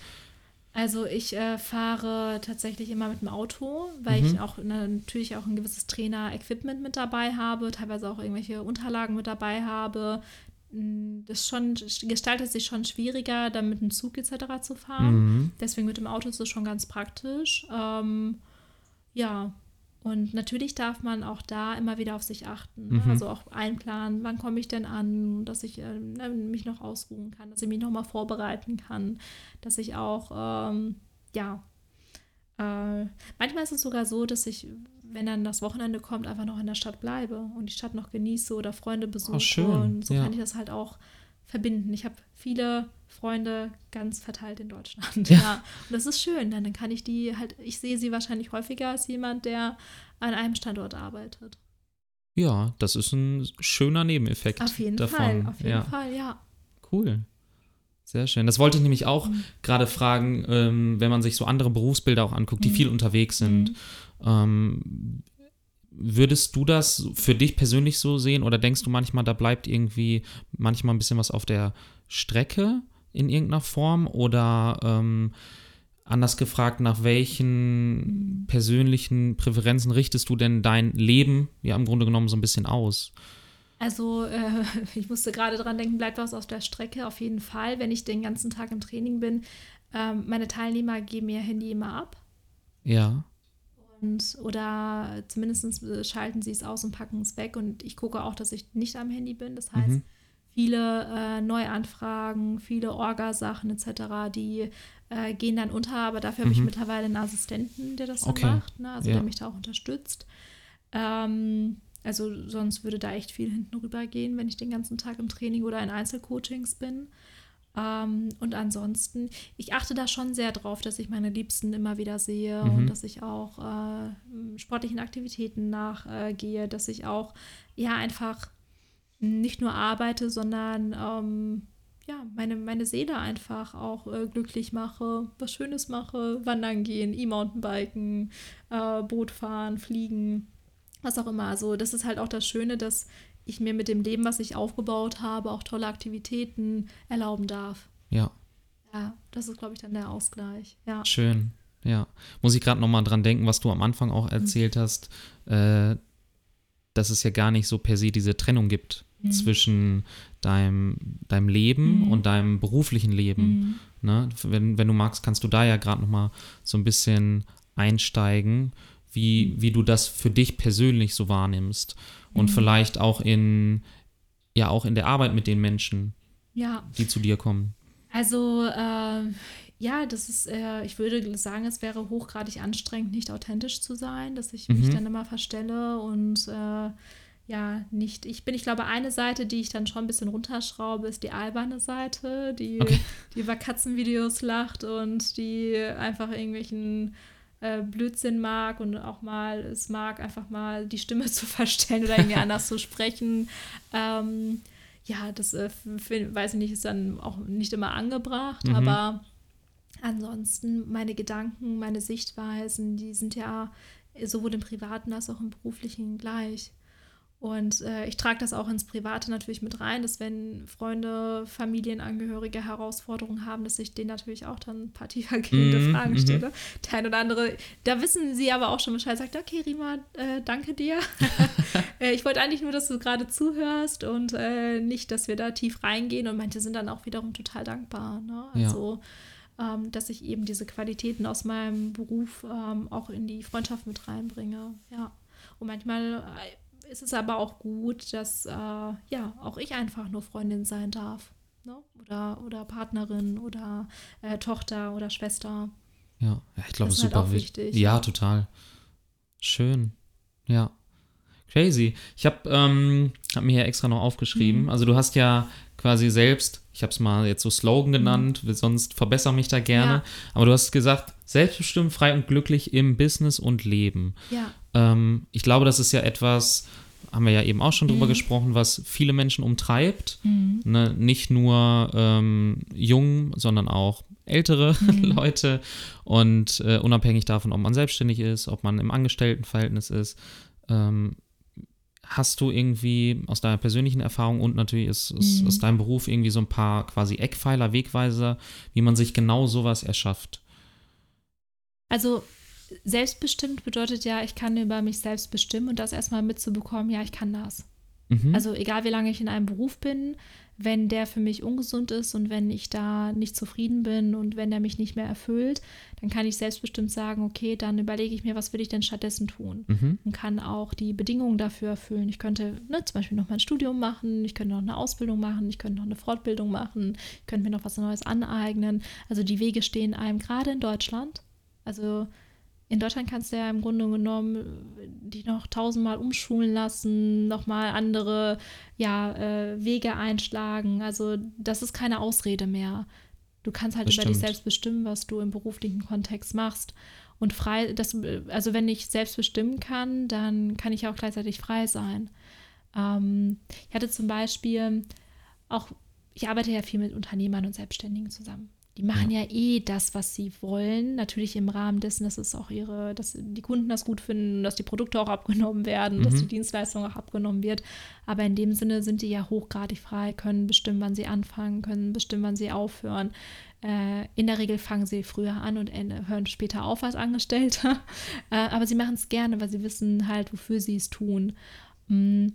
Also ich äh, fahre tatsächlich immer mit dem Auto, weil mhm. ich auch ne, natürlich auch ein gewisses Trainer-Equipment mit dabei habe, teilweise auch irgendwelche Unterlagen mit dabei habe. Hm, das schon, gestaltet sich schon schwieriger, dann mit dem Zug etc. zu fahren. Mhm. Deswegen mit dem Auto ist es schon ganz praktisch. Ähm, ja, und natürlich darf man auch da immer wieder auf sich achten. Ne? Mhm. Also auch einplanen, wann komme ich denn an, dass ich äh, ne, mich noch ausruhen kann, dass ich mich nochmal vorbereiten kann, dass ich auch, ähm, ja, äh, manchmal ist es sogar so, dass ich, wenn dann das Wochenende kommt, einfach noch in der Stadt bleibe und die Stadt noch genieße oder Freunde besuche. Oh, schön. Und so ja. kann ich das halt auch verbinden. Ich habe viele Freunde ganz verteilt in Deutschland. Ja. ja. Und das ist schön, denn dann kann ich die halt, ich sehe sie wahrscheinlich häufiger als jemand, der an einem Standort arbeitet. Ja, das ist ein schöner Nebeneffekt. Auf jeden davon. Fall, auf jeden ja. Fall, ja. Cool. Sehr schön. Das wollte ich nämlich auch mhm. gerade fragen, ähm, wenn man sich so andere Berufsbilder auch anguckt, die mhm. viel unterwegs sind. Mhm. Ähm, würdest du das für dich persönlich so sehen oder denkst du manchmal, da bleibt irgendwie manchmal ein bisschen was auf der Strecke in irgendeiner Form oder ähm, anders gefragt, nach welchen persönlichen Präferenzen richtest du denn dein Leben ja im Grunde genommen so ein bisschen aus? Also äh, ich musste gerade dran denken, bleibt was auf der Strecke, auf jeden Fall. Wenn ich den ganzen Tag im Training bin, ähm, meine Teilnehmer geben ihr Handy immer ab. Ja. Und, oder zumindest äh, schalten sie es aus und packen es weg. Und ich gucke auch, dass ich nicht am Handy bin. Das heißt, mhm. viele äh, Neuanfragen, viele Orgasachen etc., die äh, gehen dann unter. Aber dafür mhm. habe ich mittlerweile einen Assistenten, der das okay. dann macht, ne? also ja. der mich da auch unterstützt. Ähm, also sonst würde da echt viel hinten rüber gehen, wenn ich den ganzen Tag im Training oder in Einzelcoachings bin. Ähm, und ansonsten, ich achte da schon sehr drauf, dass ich meine Liebsten immer wieder sehe mhm. und dass ich auch äh, sportlichen Aktivitäten nachgehe, äh, dass ich auch ja einfach nicht nur arbeite, sondern ähm, ja, meine, meine Seele einfach auch äh, glücklich mache, was Schönes mache, wandern gehen, E-Mountainbiken, äh, Boot fahren, fliegen was auch immer. Also das ist halt auch das Schöne, dass ich mir mit dem Leben, was ich aufgebaut habe, auch tolle Aktivitäten erlauben darf. Ja. Ja, das ist, glaube ich, dann der Ausgleich. Ja. Schön. Ja. Muss ich gerade nochmal dran denken, was du am Anfang auch mhm. erzählt mhm. hast, äh, dass es ja gar nicht so per se diese Trennung gibt mhm. zwischen deinem, deinem Leben mhm. und deinem beruflichen Leben. Mhm. Ne? Wenn, wenn du magst, kannst du da ja gerade nochmal so ein bisschen einsteigen wie, wie du das für dich persönlich so wahrnimmst. Und mhm. vielleicht auch in, ja, auch in der Arbeit mit den Menschen, ja. die zu dir kommen. Also, äh, ja, das ist, äh, ich würde sagen, es wäre hochgradig anstrengend, nicht authentisch zu sein, dass ich mhm. mich dann immer verstelle und äh, ja, nicht, ich bin, ich glaube, eine Seite, die ich dann schon ein bisschen runterschraube, ist die alberne Seite, die, okay. die über Katzenvideos lacht und die einfach irgendwelchen äh, Blödsinn mag und auch mal es mag, einfach mal die Stimme zu verstellen oder irgendwie anders zu sprechen. Ähm, ja, das äh, weiß ich nicht, ist dann auch nicht immer angebracht, mhm. aber ansonsten meine Gedanken, meine Sichtweisen, die sind ja sowohl im privaten als auch im beruflichen gleich. Und äh, ich trage das auch ins Private natürlich mit rein, dass wenn Freunde, Familienangehörige Herausforderungen haben, dass ich denen natürlich auch dann ein paar tiefergehende mm, Fragen stelle. Mm Der ein oder andere, da wissen sie aber auch schon Bescheid, sagt, okay, Rima, äh, danke dir. äh, ich wollte eigentlich nur, dass du gerade zuhörst und äh, nicht, dass wir da tief reingehen. Und manche sind dann auch wiederum total dankbar. Ne? Also, ja. ähm, dass ich eben diese Qualitäten aus meinem Beruf ähm, auch in die Freundschaft mit reinbringe. Ja. Und manchmal äh, ist es aber auch gut, dass äh, ja auch ich einfach nur Freundin sein darf. Ne? Oder, oder Partnerin oder äh, Tochter oder Schwester. Ja, ja ich glaube, das ist halt super halt wichtig. Ja, total. Schön. Ja. Crazy. Ich habe ähm, hab mir hier extra noch aufgeschrieben. Mhm. Also du hast ja quasi selbst, ich habe es mal jetzt so Slogan mhm. genannt, mhm. sonst verbessere mich da gerne. Ja. Aber du hast gesagt, selbstbestimmt, frei und glücklich im Business und Leben. Ja. Ähm, ich glaube, das ist ja etwas, haben wir ja eben auch schon drüber mhm. gesprochen, was viele Menschen umtreibt. Mhm. Ne? Nicht nur ähm, jung, sondern auch ältere mhm. Leute. Und äh, unabhängig davon, ob man selbstständig ist, ob man im Angestelltenverhältnis ist, ähm, hast du irgendwie aus deiner persönlichen Erfahrung und natürlich ist, ist, aus deinem Beruf irgendwie so ein paar quasi Eckpfeiler, Wegweiser, wie man sich genau sowas erschafft? Also selbstbestimmt bedeutet ja, ich kann über mich selbst bestimmen und das erstmal mitzubekommen, ja, ich kann das. Mhm. Also egal wie lange ich in einem Beruf bin, wenn der für mich ungesund ist und wenn ich da nicht zufrieden bin und wenn der mich nicht mehr erfüllt, dann kann ich selbstbestimmt sagen, okay, dann überlege ich mir, was will ich denn stattdessen tun? Mhm. Und kann auch die Bedingungen dafür erfüllen. Ich könnte ne, zum Beispiel noch mein Studium machen, ich könnte noch eine Ausbildung machen, ich könnte noch eine Fortbildung machen, ich könnte mir noch was Neues aneignen. Also die Wege stehen einem gerade in Deutschland. Also in Deutschland kannst du ja im Grunde genommen die noch tausendmal umschulen lassen, nochmal andere ja, äh, Wege einschlagen. Also das ist keine Ausrede mehr. Du kannst halt das über stimmt. dich selbst bestimmen, was du im beruflichen Kontext machst. Und frei, das, also wenn ich selbst bestimmen kann, dann kann ich auch gleichzeitig frei sein. Ähm, ich hatte zum Beispiel auch ich arbeite ja viel mit Unternehmern und Selbstständigen zusammen. Die machen ja. ja. eh das, was sie wollen. Natürlich im Rahmen dessen, dass es auch ihre, dass die Kunden das gut finden, dass die Produkte auch abgenommen werden, mhm. dass die Dienstleistung auch abgenommen wird. Aber in dem Sinne sind die ja hochgradig frei, können bestimmen, wann sie anfangen, können bestimmen, wann sie aufhören. Äh, in der Regel fangen sie früher an und hören später auf als Angestellte. äh, aber sie machen es gerne, weil sie wissen halt, wofür sie es tun. Mhm.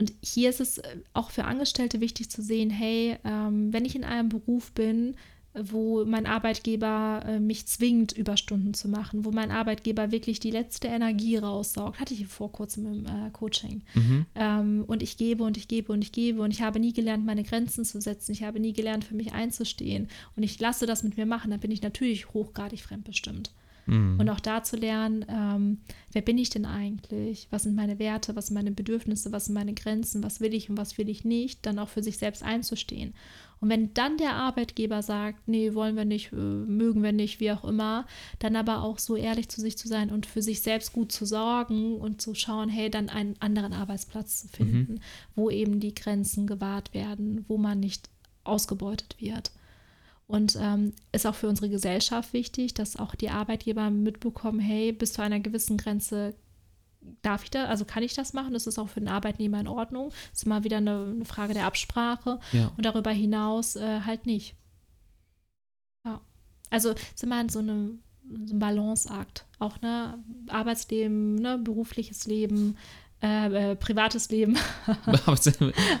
Und hier ist es äh, auch für Angestellte wichtig zu sehen, hey, ähm, wenn ich in einem Beruf bin, wo mein Arbeitgeber äh, mich zwingt, Überstunden zu machen, wo mein Arbeitgeber wirklich die letzte Energie raussaugt. Hatte ich vor kurzem im äh, Coaching. Mhm. Ähm, und ich gebe und ich gebe und ich gebe und ich habe nie gelernt, meine Grenzen zu setzen. Ich habe nie gelernt, für mich einzustehen. Und ich lasse das mit mir machen, dann bin ich natürlich hochgradig fremdbestimmt. Mhm. Und auch da zu lernen, ähm, wer bin ich denn eigentlich? Was sind meine Werte? Was sind meine Bedürfnisse? Was sind meine Grenzen? Was will ich und was will ich nicht? Dann auch für sich selbst einzustehen. Und wenn dann der Arbeitgeber sagt, nee, wollen wir nicht, äh, mögen wir nicht, wie auch immer, dann aber auch so ehrlich zu sich zu sein und für sich selbst gut zu sorgen und zu schauen, hey, dann einen anderen Arbeitsplatz zu finden, mhm. wo eben die Grenzen gewahrt werden, wo man nicht ausgebeutet wird. Und ähm, ist auch für unsere Gesellschaft wichtig, dass auch die Arbeitgeber mitbekommen, hey, bis zu einer gewissen Grenze darf ich da, also kann ich das machen? Das ist auch für den Arbeitnehmer in Ordnung. Das ist mal wieder eine, eine Frage der Absprache. Ja. Und darüber hinaus äh, halt nicht. Ja. Also es ist immer so, eine, so ein Balanceakt. Auch ne, Arbeitsleben, ne, berufliches Leben, äh, äh, privates Leben.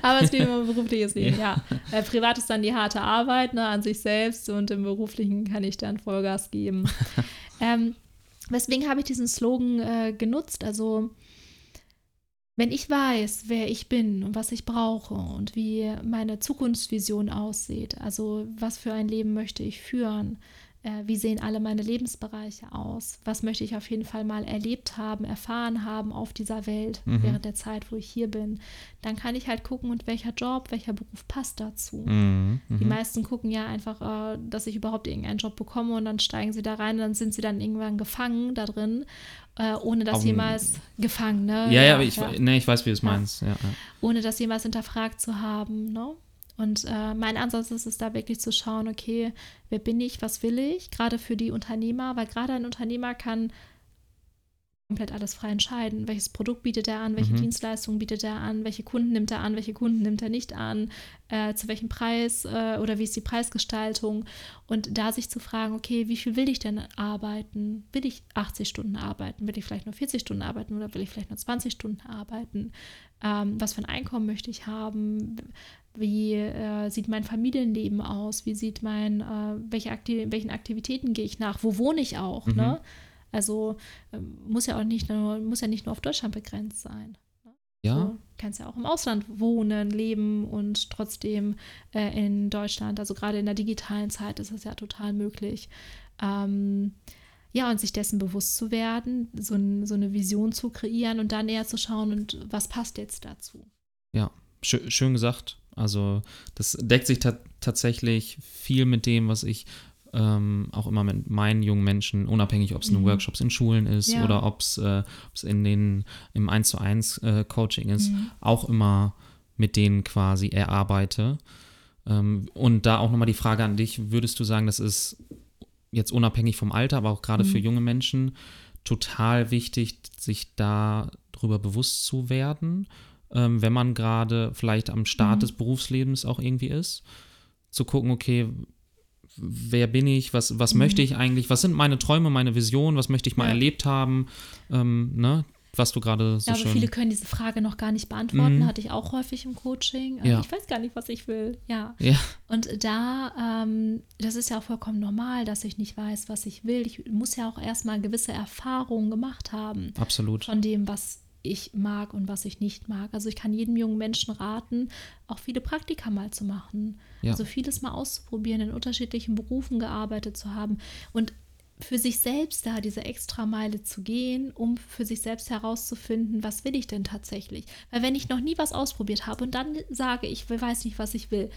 Arbeitsleben und berufliches Leben, ja. ja. Äh, privat ist dann die harte Arbeit ne, an sich selbst und im beruflichen kann ich dann Vollgas geben. ähm, weswegen habe ich diesen Slogan äh, genutzt? Also, wenn ich weiß, wer ich bin und was ich brauche und wie meine Zukunftsvision aussieht, also was für ein Leben möchte ich führen, wie sehen alle meine Lebensbereiche aus? Was möchte ich auf jeden Fall mal erlebt haben, erfahren haben auf dieser Welt mhm. während der Zeit, wo ich hier bin? Dann kann ich halt gucken, und welcher Job, welcher Beruf passt dazu. Mhm. Die mhm. meisten gucken ja einfach, äh, dass ich überhaupt irgendeinen Job bekomme und dann steigen sie da rein und dann sind sie dann irgendwann gefangen da drin. Äh, ohne dass um, jemals gefangen, ne? Ja, ja, ja ich, ja. Nee, ich weiß, wie du es meinst. Ja. Ohne das jemals hinterfragt zu haben, ne? Und äh, mein Ansatz ist es da wirklich zu schauen, okay, wer bin ich, was will ich, gerade für die Unternehmer, weil gerade ein Unternehmer kann komplett alles frei entscheiden. Welches Produkt bietet er an, welche mhm. Dienstleistungen bietet er an, welche Kunden nimmt er an, welche Kunden nimmt er nicht an, äh, zu welchem Preis äh, oder wie ist die Preisgestaltung. Und da sich zu fragen, okay, wie viel will ich denn arbeiten? Will ich 80 Stunden arbeiten? Will ich vielleicht nur 40 Stunden arbeiten oder will ich vielleicht nur 20 Stunden arbeiten? Ähm, was für ein Einkommen möchte ich haben? Wie äh, sieht mein Familienleben aus? Wie sieht mein, äh, welche Aktiv welchen Aktivitäten gehe ich nach? Wo wohne ich auch? Ne? Mhm. Ne? Also äh, muss ja auch nicht nur, muss ja nicht nur auf Deutschland begrenzt sein. Ne? Ja. Du kannst ja auch im Ausland wohnen, leben und trotzdem äh, in Deutschland, also gerade in der digitalen Zeit ist das ja total möglich. Ähm, ja, und sich dessen bewusst zu werden, so, ein, so, eine Vision zu kreieren und dann eher zu schauen, und was passt jetzt dazu. Ja, schön, schön gesagt. Also das deckt sich ta tatsächlich viel mit dem, was ich ähm, auch immer mit meinen jungen Menschen, unabhängig, ob es mhm. in Workshops in Schulen ist ja. oder ob es äh, in den im 1 zu 1 äh, Coaching ist, mhm. auch immer mit denen quasi erarbeite. Ähm, und da auch nochmal die Frage an dich, würdest du sagen, das ist jetzt unabhängig vom Alter, aber auch gerade mhm. für junge Menschen total wichtig, sich da darüber bewusst zu werden, ähm, wenn man gerade vielleicht am Start mhm. des Berufslebens auch irgendwie ist, zu gucken, okay, wer bin ich, was, was mhm. möchte ich eigentlich, was sind meine Träume, meine Visionen, was möchte ich mal ja. erlebt haben, ähm, ne? was du gerade so ja, aber viele können diese Frage noch gar nicht beantworten, mhm. hatte ich auch häufig im Coaching. Ja. Ich weiß gar nicht, was ich will. Ja. ja. Und da, ähm, das ist ja auch vollkommen normal, dass ich nicht weiß, was ich will. Ich muss ja auch erstmal gewisse Erfahrungen gemacht haben. Absolut. Von dem, was ich mag und was ich nicht mag. Also ich kann jedem jungen Menschen raten, auch viele Praktika mal zu machen. Ja. Also vieles mal auszuprobieren, in unterschiedlichen Berufen gearbeitet zu haben und für sich selbst da diese Extrameile zu gehen, um für sich selbst herauszufinden, was will ich denn tatsächlich? Weil wenn ich noch nie was ausprobiert habe und dann sage, ich weiß nicht, was ich will,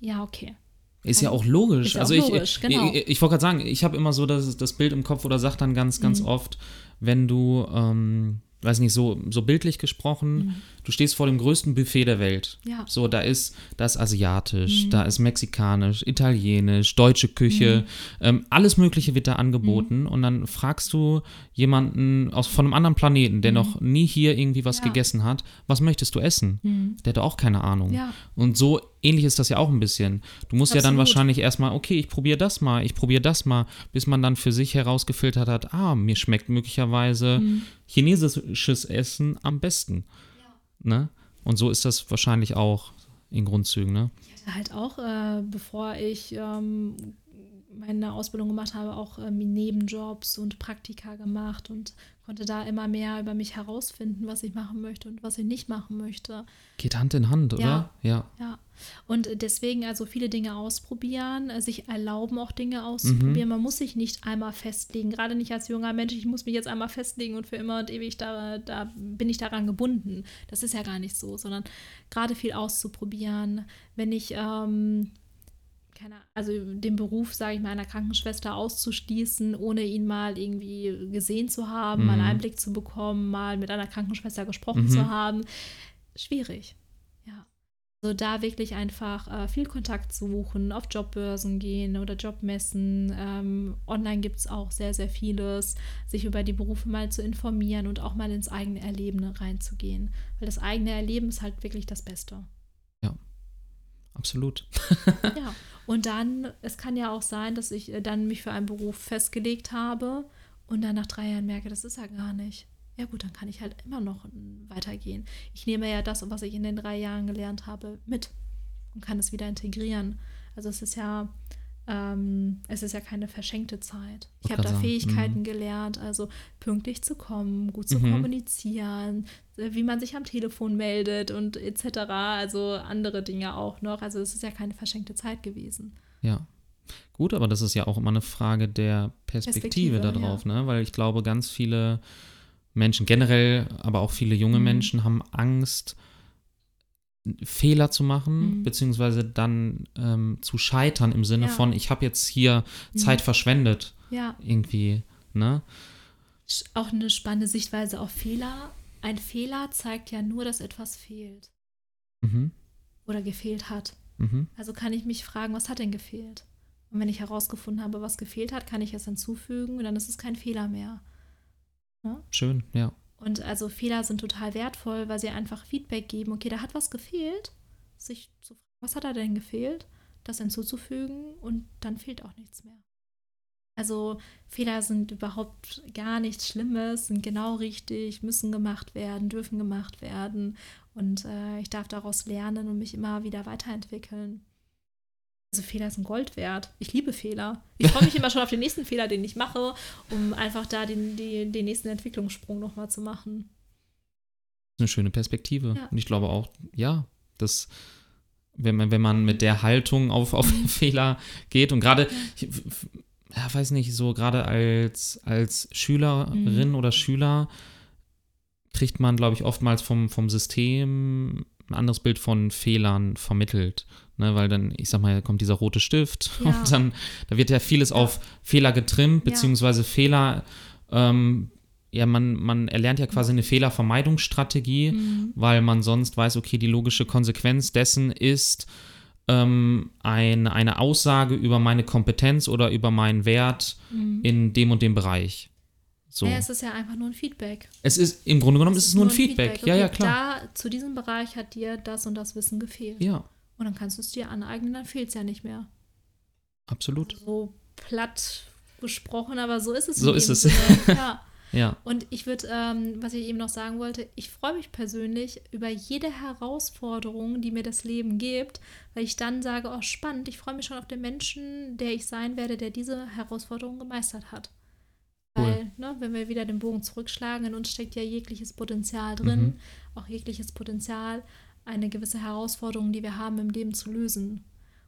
ja, okay. Ist ja auch logisch. Ja also auch logisch, ich, genau. ich, ich, ich wollte gerade sagen, ich habe immer so das, das Bild im Kopf oder sage dann ganz, ganz mhm. oft, wenn du ähm, weiß nicht, so, so bildlich gesprochen, mhm. du stehst vor dem größten Buffet der Welt. Ja. So, da ist, da ist asiatisch, mhm. da ist mexikanisch, italienisch, deutsche Küche, mhm. ähm, alles Mögliche wird da angeboten. Mhm. Und dann fragst du jemanden aus, von einem anderen Planeten, der mhm. noch nie hier irgendwie was ja. gegessen hat, was möchtest du essen? Mhm. Der hat auch keine Ahnung. Ja. Und so ähnlich ist das ja auch ein bisschen. Du musst Absolut. ja dann wahrscheinlich erstmal, okay, ich probiere das mal, ich probiere das mal, bis man dann für sich herausgefiltert hat, ah, mir schmeckt möglicherweise mhm. chinesisches Essen am besten. Ja. Ne? Und so ist das wahrscheinlich auch in Grundzügen, ne? Ich hatte halt auch, äh, bevor ich ähm, meine Ausbildung gemacht habe, auch ähm, Nebenjobs und Praktika gemacht und konnte da immer mehr über mich herausfinden, was ich machen möchte und was ich nicht machen möchte. Geht Hand in Hand, oder? Ja. Ja. ja. Und deswegen also viele Dinge ausprobieren, äh, sich erlauben auch Dinge auszuprobieren. Mhm. Man muss sich nicht einmal festlegen, gerade nicht als junger Mensch, ich muss mich jetzt einmal festlegen und für immer und ewig da, da bin ich daran gebunden. Das ist ja gar nicht so, sondern gerade viel auszuprobieren. Wenn ich ähm, keine, also den Beruf, sage ich mal, einer Krankenschwester auszuschließen, ohne ihn mal irgendwie gesehen zu haben, mhm. mal einen Einblick zu bekommen, mal mit einer Krankenschwester gesprochen mhm. zu haben. Schwierig. Ja. Also da wirklich einfach äh, viel Kontakt suchen, auf Jobbörsen gehen oder Jobmessen. Ähm, online gibt es auch sehr, sehr vieles, sich über die Berufe mal zu informieren und auch mal ins eigene Erleben reinzugehen. Weil das eigene Erleben ist halt wirklich das Beste. Ja, absolut. ja. Und dann, es kann ja auch sein, dass ich äh, dann mich für einen Beruf festgelegt habe und dann nach drei Jahren merke, das ist ja gar nicht. Ja gut, dann kann ich halt immer noch weitergehen. Ich nehme ja das, was ich in den drei Jahren gelernt habe, mit und kann es wieder integrieren. Also es ist ja ähm, es ist ja keine verschenkte Zeit. Ich habe da sagen. Fähigkeiten mhm. gelernt, also pünktlich zu kommen, gut zu mhm. kommunizieren, äh, wie man sich am Telefon meldet und etc. Also andere Dinge auch noch. Also es ist ja keine verschenkte Zeit gewesen. Ja. Gut, aber das ist ja auch immer eine Frage der Perspektive, Perspektive darauf, ja. ne? Weil ich glaube, ganz viele Menschen generell, aber auch viele junge mhm. Menschen haben Angst, Fehler zu machen, mhm. beziehungsweise dann ähm, zu scheitern im Sinne ja. von, ich habe jetzt hier mhm. Zeit verschwendet. Ja. Irgendwie, ne? Auch eine spannende Sichtweise auf Fehler. Ein Fehler zeigt ja nur, dass etwas fehlt. Mhm. Oder gefehlt hat. Mhm. Also kann ich mich fragen, was hat denn gefehlt? Und wenn ich herausgefunden habe, was gefehlt hat, kann ich es hinzufügen und dann ist es kein Fehler mehr. Ja? Schön, ja. Und also Fehler sind total wertvoll, weil sie einfach Feedback geben. Okay, da hat was gefehlt. Sich zu fragen, was hat da denn gefehlt? Das hinzuzufügen und dann fehlt auch nichts mehr. Also Fehler sind überhaupt gar nichts Schlimmes, sind genau richtig, müssen gemacht werden, dürfen gemacht werden. Und äh, ich darf daraus lernen und mich immer wieder weiterentwickeln. Also Fehler sind Gold wert. Ich liebe Fehler. Ich freue mich immer schon auf den nächsten Fehler, den ich mache, um einfach da den, den, den nächsten Entwicklungssprung nochmal zu machen. Eine schöne Perspektive. Ja. Und ich glaube auch, ja, dass wenn man, wenn man mit der Haltung auf, auf. Fehler geht und gerade, ja. ja, weiß nicht, so gerade als, als Schülerin mhm. oder Schüler kriegt man, glaube ich, oftmals vom, vom System ein anderes Bild von Fehlern vermittelt. Ne, weil dann, ich sag mal, kommt dieser rote Stift ja. und dann, da wird ja vieles ja. auf Fehler getrimmt, beziehungsweise ja. Fehler, ähm, ja, man, man erlernt ja quasi eine Fehlervermeidungsstrategie, mhm. weil man sonst weiß, okay, die logische Konsequenz dessen ist ähm, ein, eine Aussage über meine Kompetenz oder über meinen Wert mhm. in dem und dem Bereich. So. Ja, es ist ja einfach nur ein Feedback. Es ist, im Grunde genommen es ist es nur ein Feedback. Feedback. Okay, ja, ja, klar. Da, zu diesem Bereich hat dir das und das Wissen gefehlt. Ja. Und dann kannst du es dir aneignen, dann fehlt es ja nicht mehr. Absolut. So platt gesprochen, aber so ist es. So ist es. ja. ja. Und ich würde, ähm, was ich eben noch sagen wollte, ich freue mich persönlich über jede Herausforderung, die mir das Leben gibt, weil ich dann sage, oh spannend, ich freue mich schon auf den Menschen, der ich sein werde, der diese Herausforderung gemeistert hat. Ne, wenn wir wieder den Bogen zurückschlagen, in uns steckt ja jegliches Potenzial drin, mhm. auch jegliches Potenzial, eine gewisse Herausforderung, die wir haben im Leben zu lösen.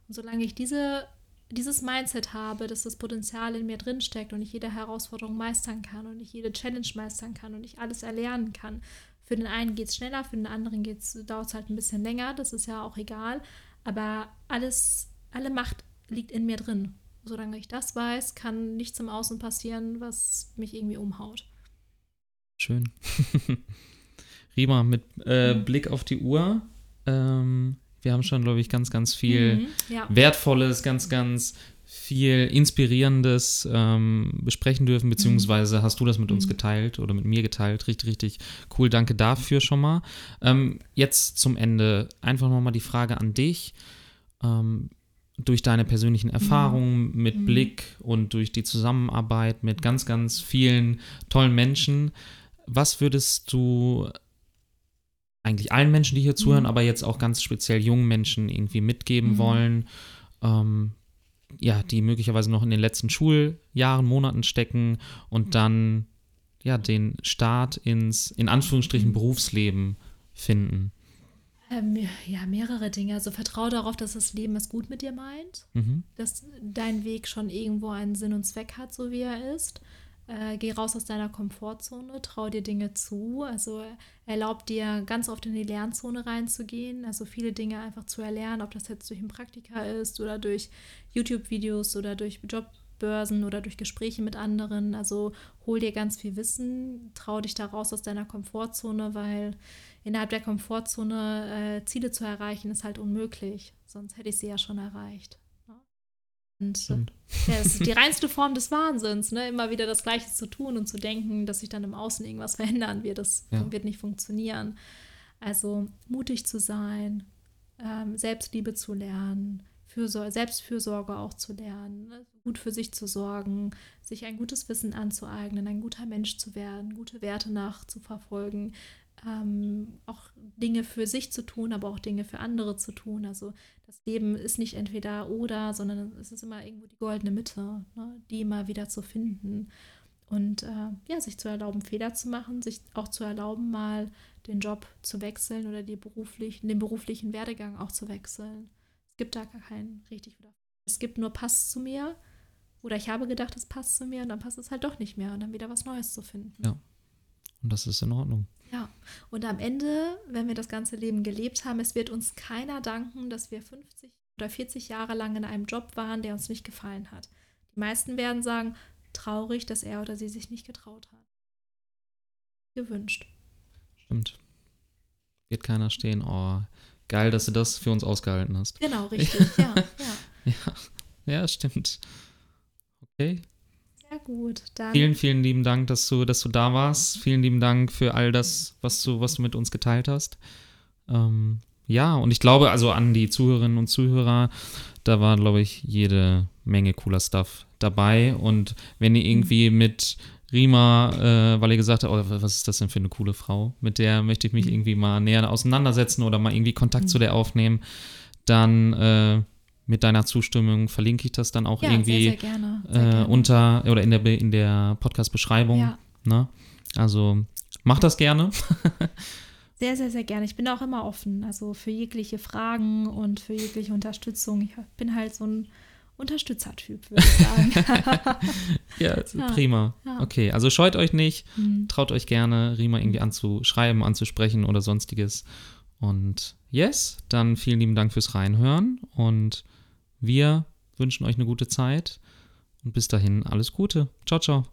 Und solange ich diese, dieses Mindset habe, dass das Potenzial in mir drin steckt und ich jede Herausforderung meistern kann und ich jede Challenge meistern kann und ich alles erlernen kann. Für den einen geht es schneller, für den anderen dauert es halt ein bisschen länger, das ist ja auch egal. Aber alles, alle Macht liegt in mir drin. Solange ich das weiß, kann nichts im Außen passieren, was mich irgendwie umhaut. Schön. Rima, mit äh, mhm. Blick auf die Uhr, ähm, wir haben schon, glaube ich, ganz, ganz viel mhm, ja. Wertvolles, ganz, ganz viel Inspirierendes ähm, besprechen dürfen, mhm. beziehungsweise mhm. hast du das mit uns mhm. geteilt oder mit mir geteilt. Richtig, richtig cool. Danke dafür schon mal. Ähm, jetzt zum Ende einfach nochmal die Frage an dich. Durch deine persönlichen mhm. Erfahrungen mit mhm. Blick und durch die Zusammenarbeit mit ganz, ganz vielen tollen Menschen, was würdest du eigentlich allen Menschen, die hier zuhören, mhm. aber jetzt auch ganz speziell jungen Menschen irgendwie mitgeben mhm. wollen, ähm, ja, die möglicherweise noch in den letzten Schuljahren, Monaten stecken und mhm. dann ja den Start ins in Anführungsstrichen mhm. Berufsleben finden? Ähm, ja, mehrere Dinge. Also vertraue darauf, dass das Leben es gut mit dir meint, mhm. dass dein Weg schon irgendwo einen Sinn und Zweck hat, so wie er ist. Äh, geh raus aus deiner Komfortzone, trau dir Dinge zu. Also erlaub dir ganz oft in die Lernzone reinzugehen, also viele Dinge einfach zu erlernen, ob das jetzt durch ein Praktika ist oder durch YouTube-Videos oder durch Jobbörsen oder durch Gespräche mit anderen. Also hol dir ganz viel Wissen, trau dich da raus aus deiner Komfortzone, weil innerhalb der Komfortzone äh, Ziele zu erreichen, ist halt unmöglich. Sonst hätte ich sie ja schon erreicht. Und ja, es ist die reinste Form des Wahnsinns, ne? immer wieder das Gleiche zu tun und zu denken, dass sich dann im Außen irgendwas verändern wird. Das ja. wird nicht funktionieren. Also mutig zu sein, ähm, Selbstliebe zu lernen, Fürsor Selbstfürsorge auch zu lernen, ne? gut für sich zu sorgen, sich ein gutes Wissen anzueignen, ein guter Mensch zu werden, gute Werte nachzuverfolgen, ähm, auch Dinge für sich zu tun, aber auch Dinge für andere zu tun. Also das Leben ist nicht entweder oder, sondern es ist immer irgendwo die goldene Mitte, ne, die immer wieder zu finden. Und äh, ja, sich zu erlauben, Fehler zu machen, sich auch zu erlauben, mal den Job zu wechseln oder die beruflichen, den beruflichen Werdegang auch zu wechseln. Es gibt da gar keinen richtig oder Es gibt nur passt zu mir oder ich habe gedacht, es passt zu mir und dann passt es halt doch nicht mehr und dann wieder was Neues zu finden. Ja. Und das ist in Ordnung. Ja, und am Ende, wenn wir das ganze Leben gelebt haben, es wird uns keiner danken, dass wir 50 oder 40 Jahre lang in einem Job waren, der uns nicht gefallen hat. Die meisten werden sagen, traurig, dass er oder sie sich nicht getraut hat. Gewünscht. Stimmt. Wird keiner stehen, oh, geil, dass du das für uns ausgehalten hast. Genau, richtig, ja. Ja, ja. ja stimmt. Okay. Sehr gut. Dann vielen, vielen lieben Dank, dass du, dass du da warst. Vielen lieben Dank für all das, was du, was du mit uns geteilt hast. Ähm, ja, und ich glaube, also an die Zuhörerinnen und Zuhörer, da war, glaube ich, jede Menge cooler Stuff dabei. Und wenn ihr irgendwie mit Rima, äh, weil ihr gesagt habt, oh, was ist das denn für eine coole Frau, mit der möchte ich mich mhm. irgendwie mal näher auseinandersetzen oder mal irgendwie Kontakt zu der aufnehmen, dann äh, mit deiner Zustimmung verlinke ich das dann auch ja, irgendwie sehr, sehr gerne. Sehr äh, unter oder in der, in der Podcast-Beschreibung. Ja. Ne? Also mach das gerne. sehr, sehr, sehr gerne. Ich bin auch immer offen, also für jegliche Fragen und für jegliche Unterstützung. Ich bin halt so ein Unterstützertyp, würde ich sagen. ja, ja, prima. Ja. Okay, also scheut euch nicht, mhm. traut euch gerne, Rima irgendwie anzuschreiben, anzusprechen oder sonstiges. Und yes, dann vielen lieben Dank fürs Reinhören und wir wünschen euch eine gute Zeit und bis dahin alles Gute. Ciao, ciao.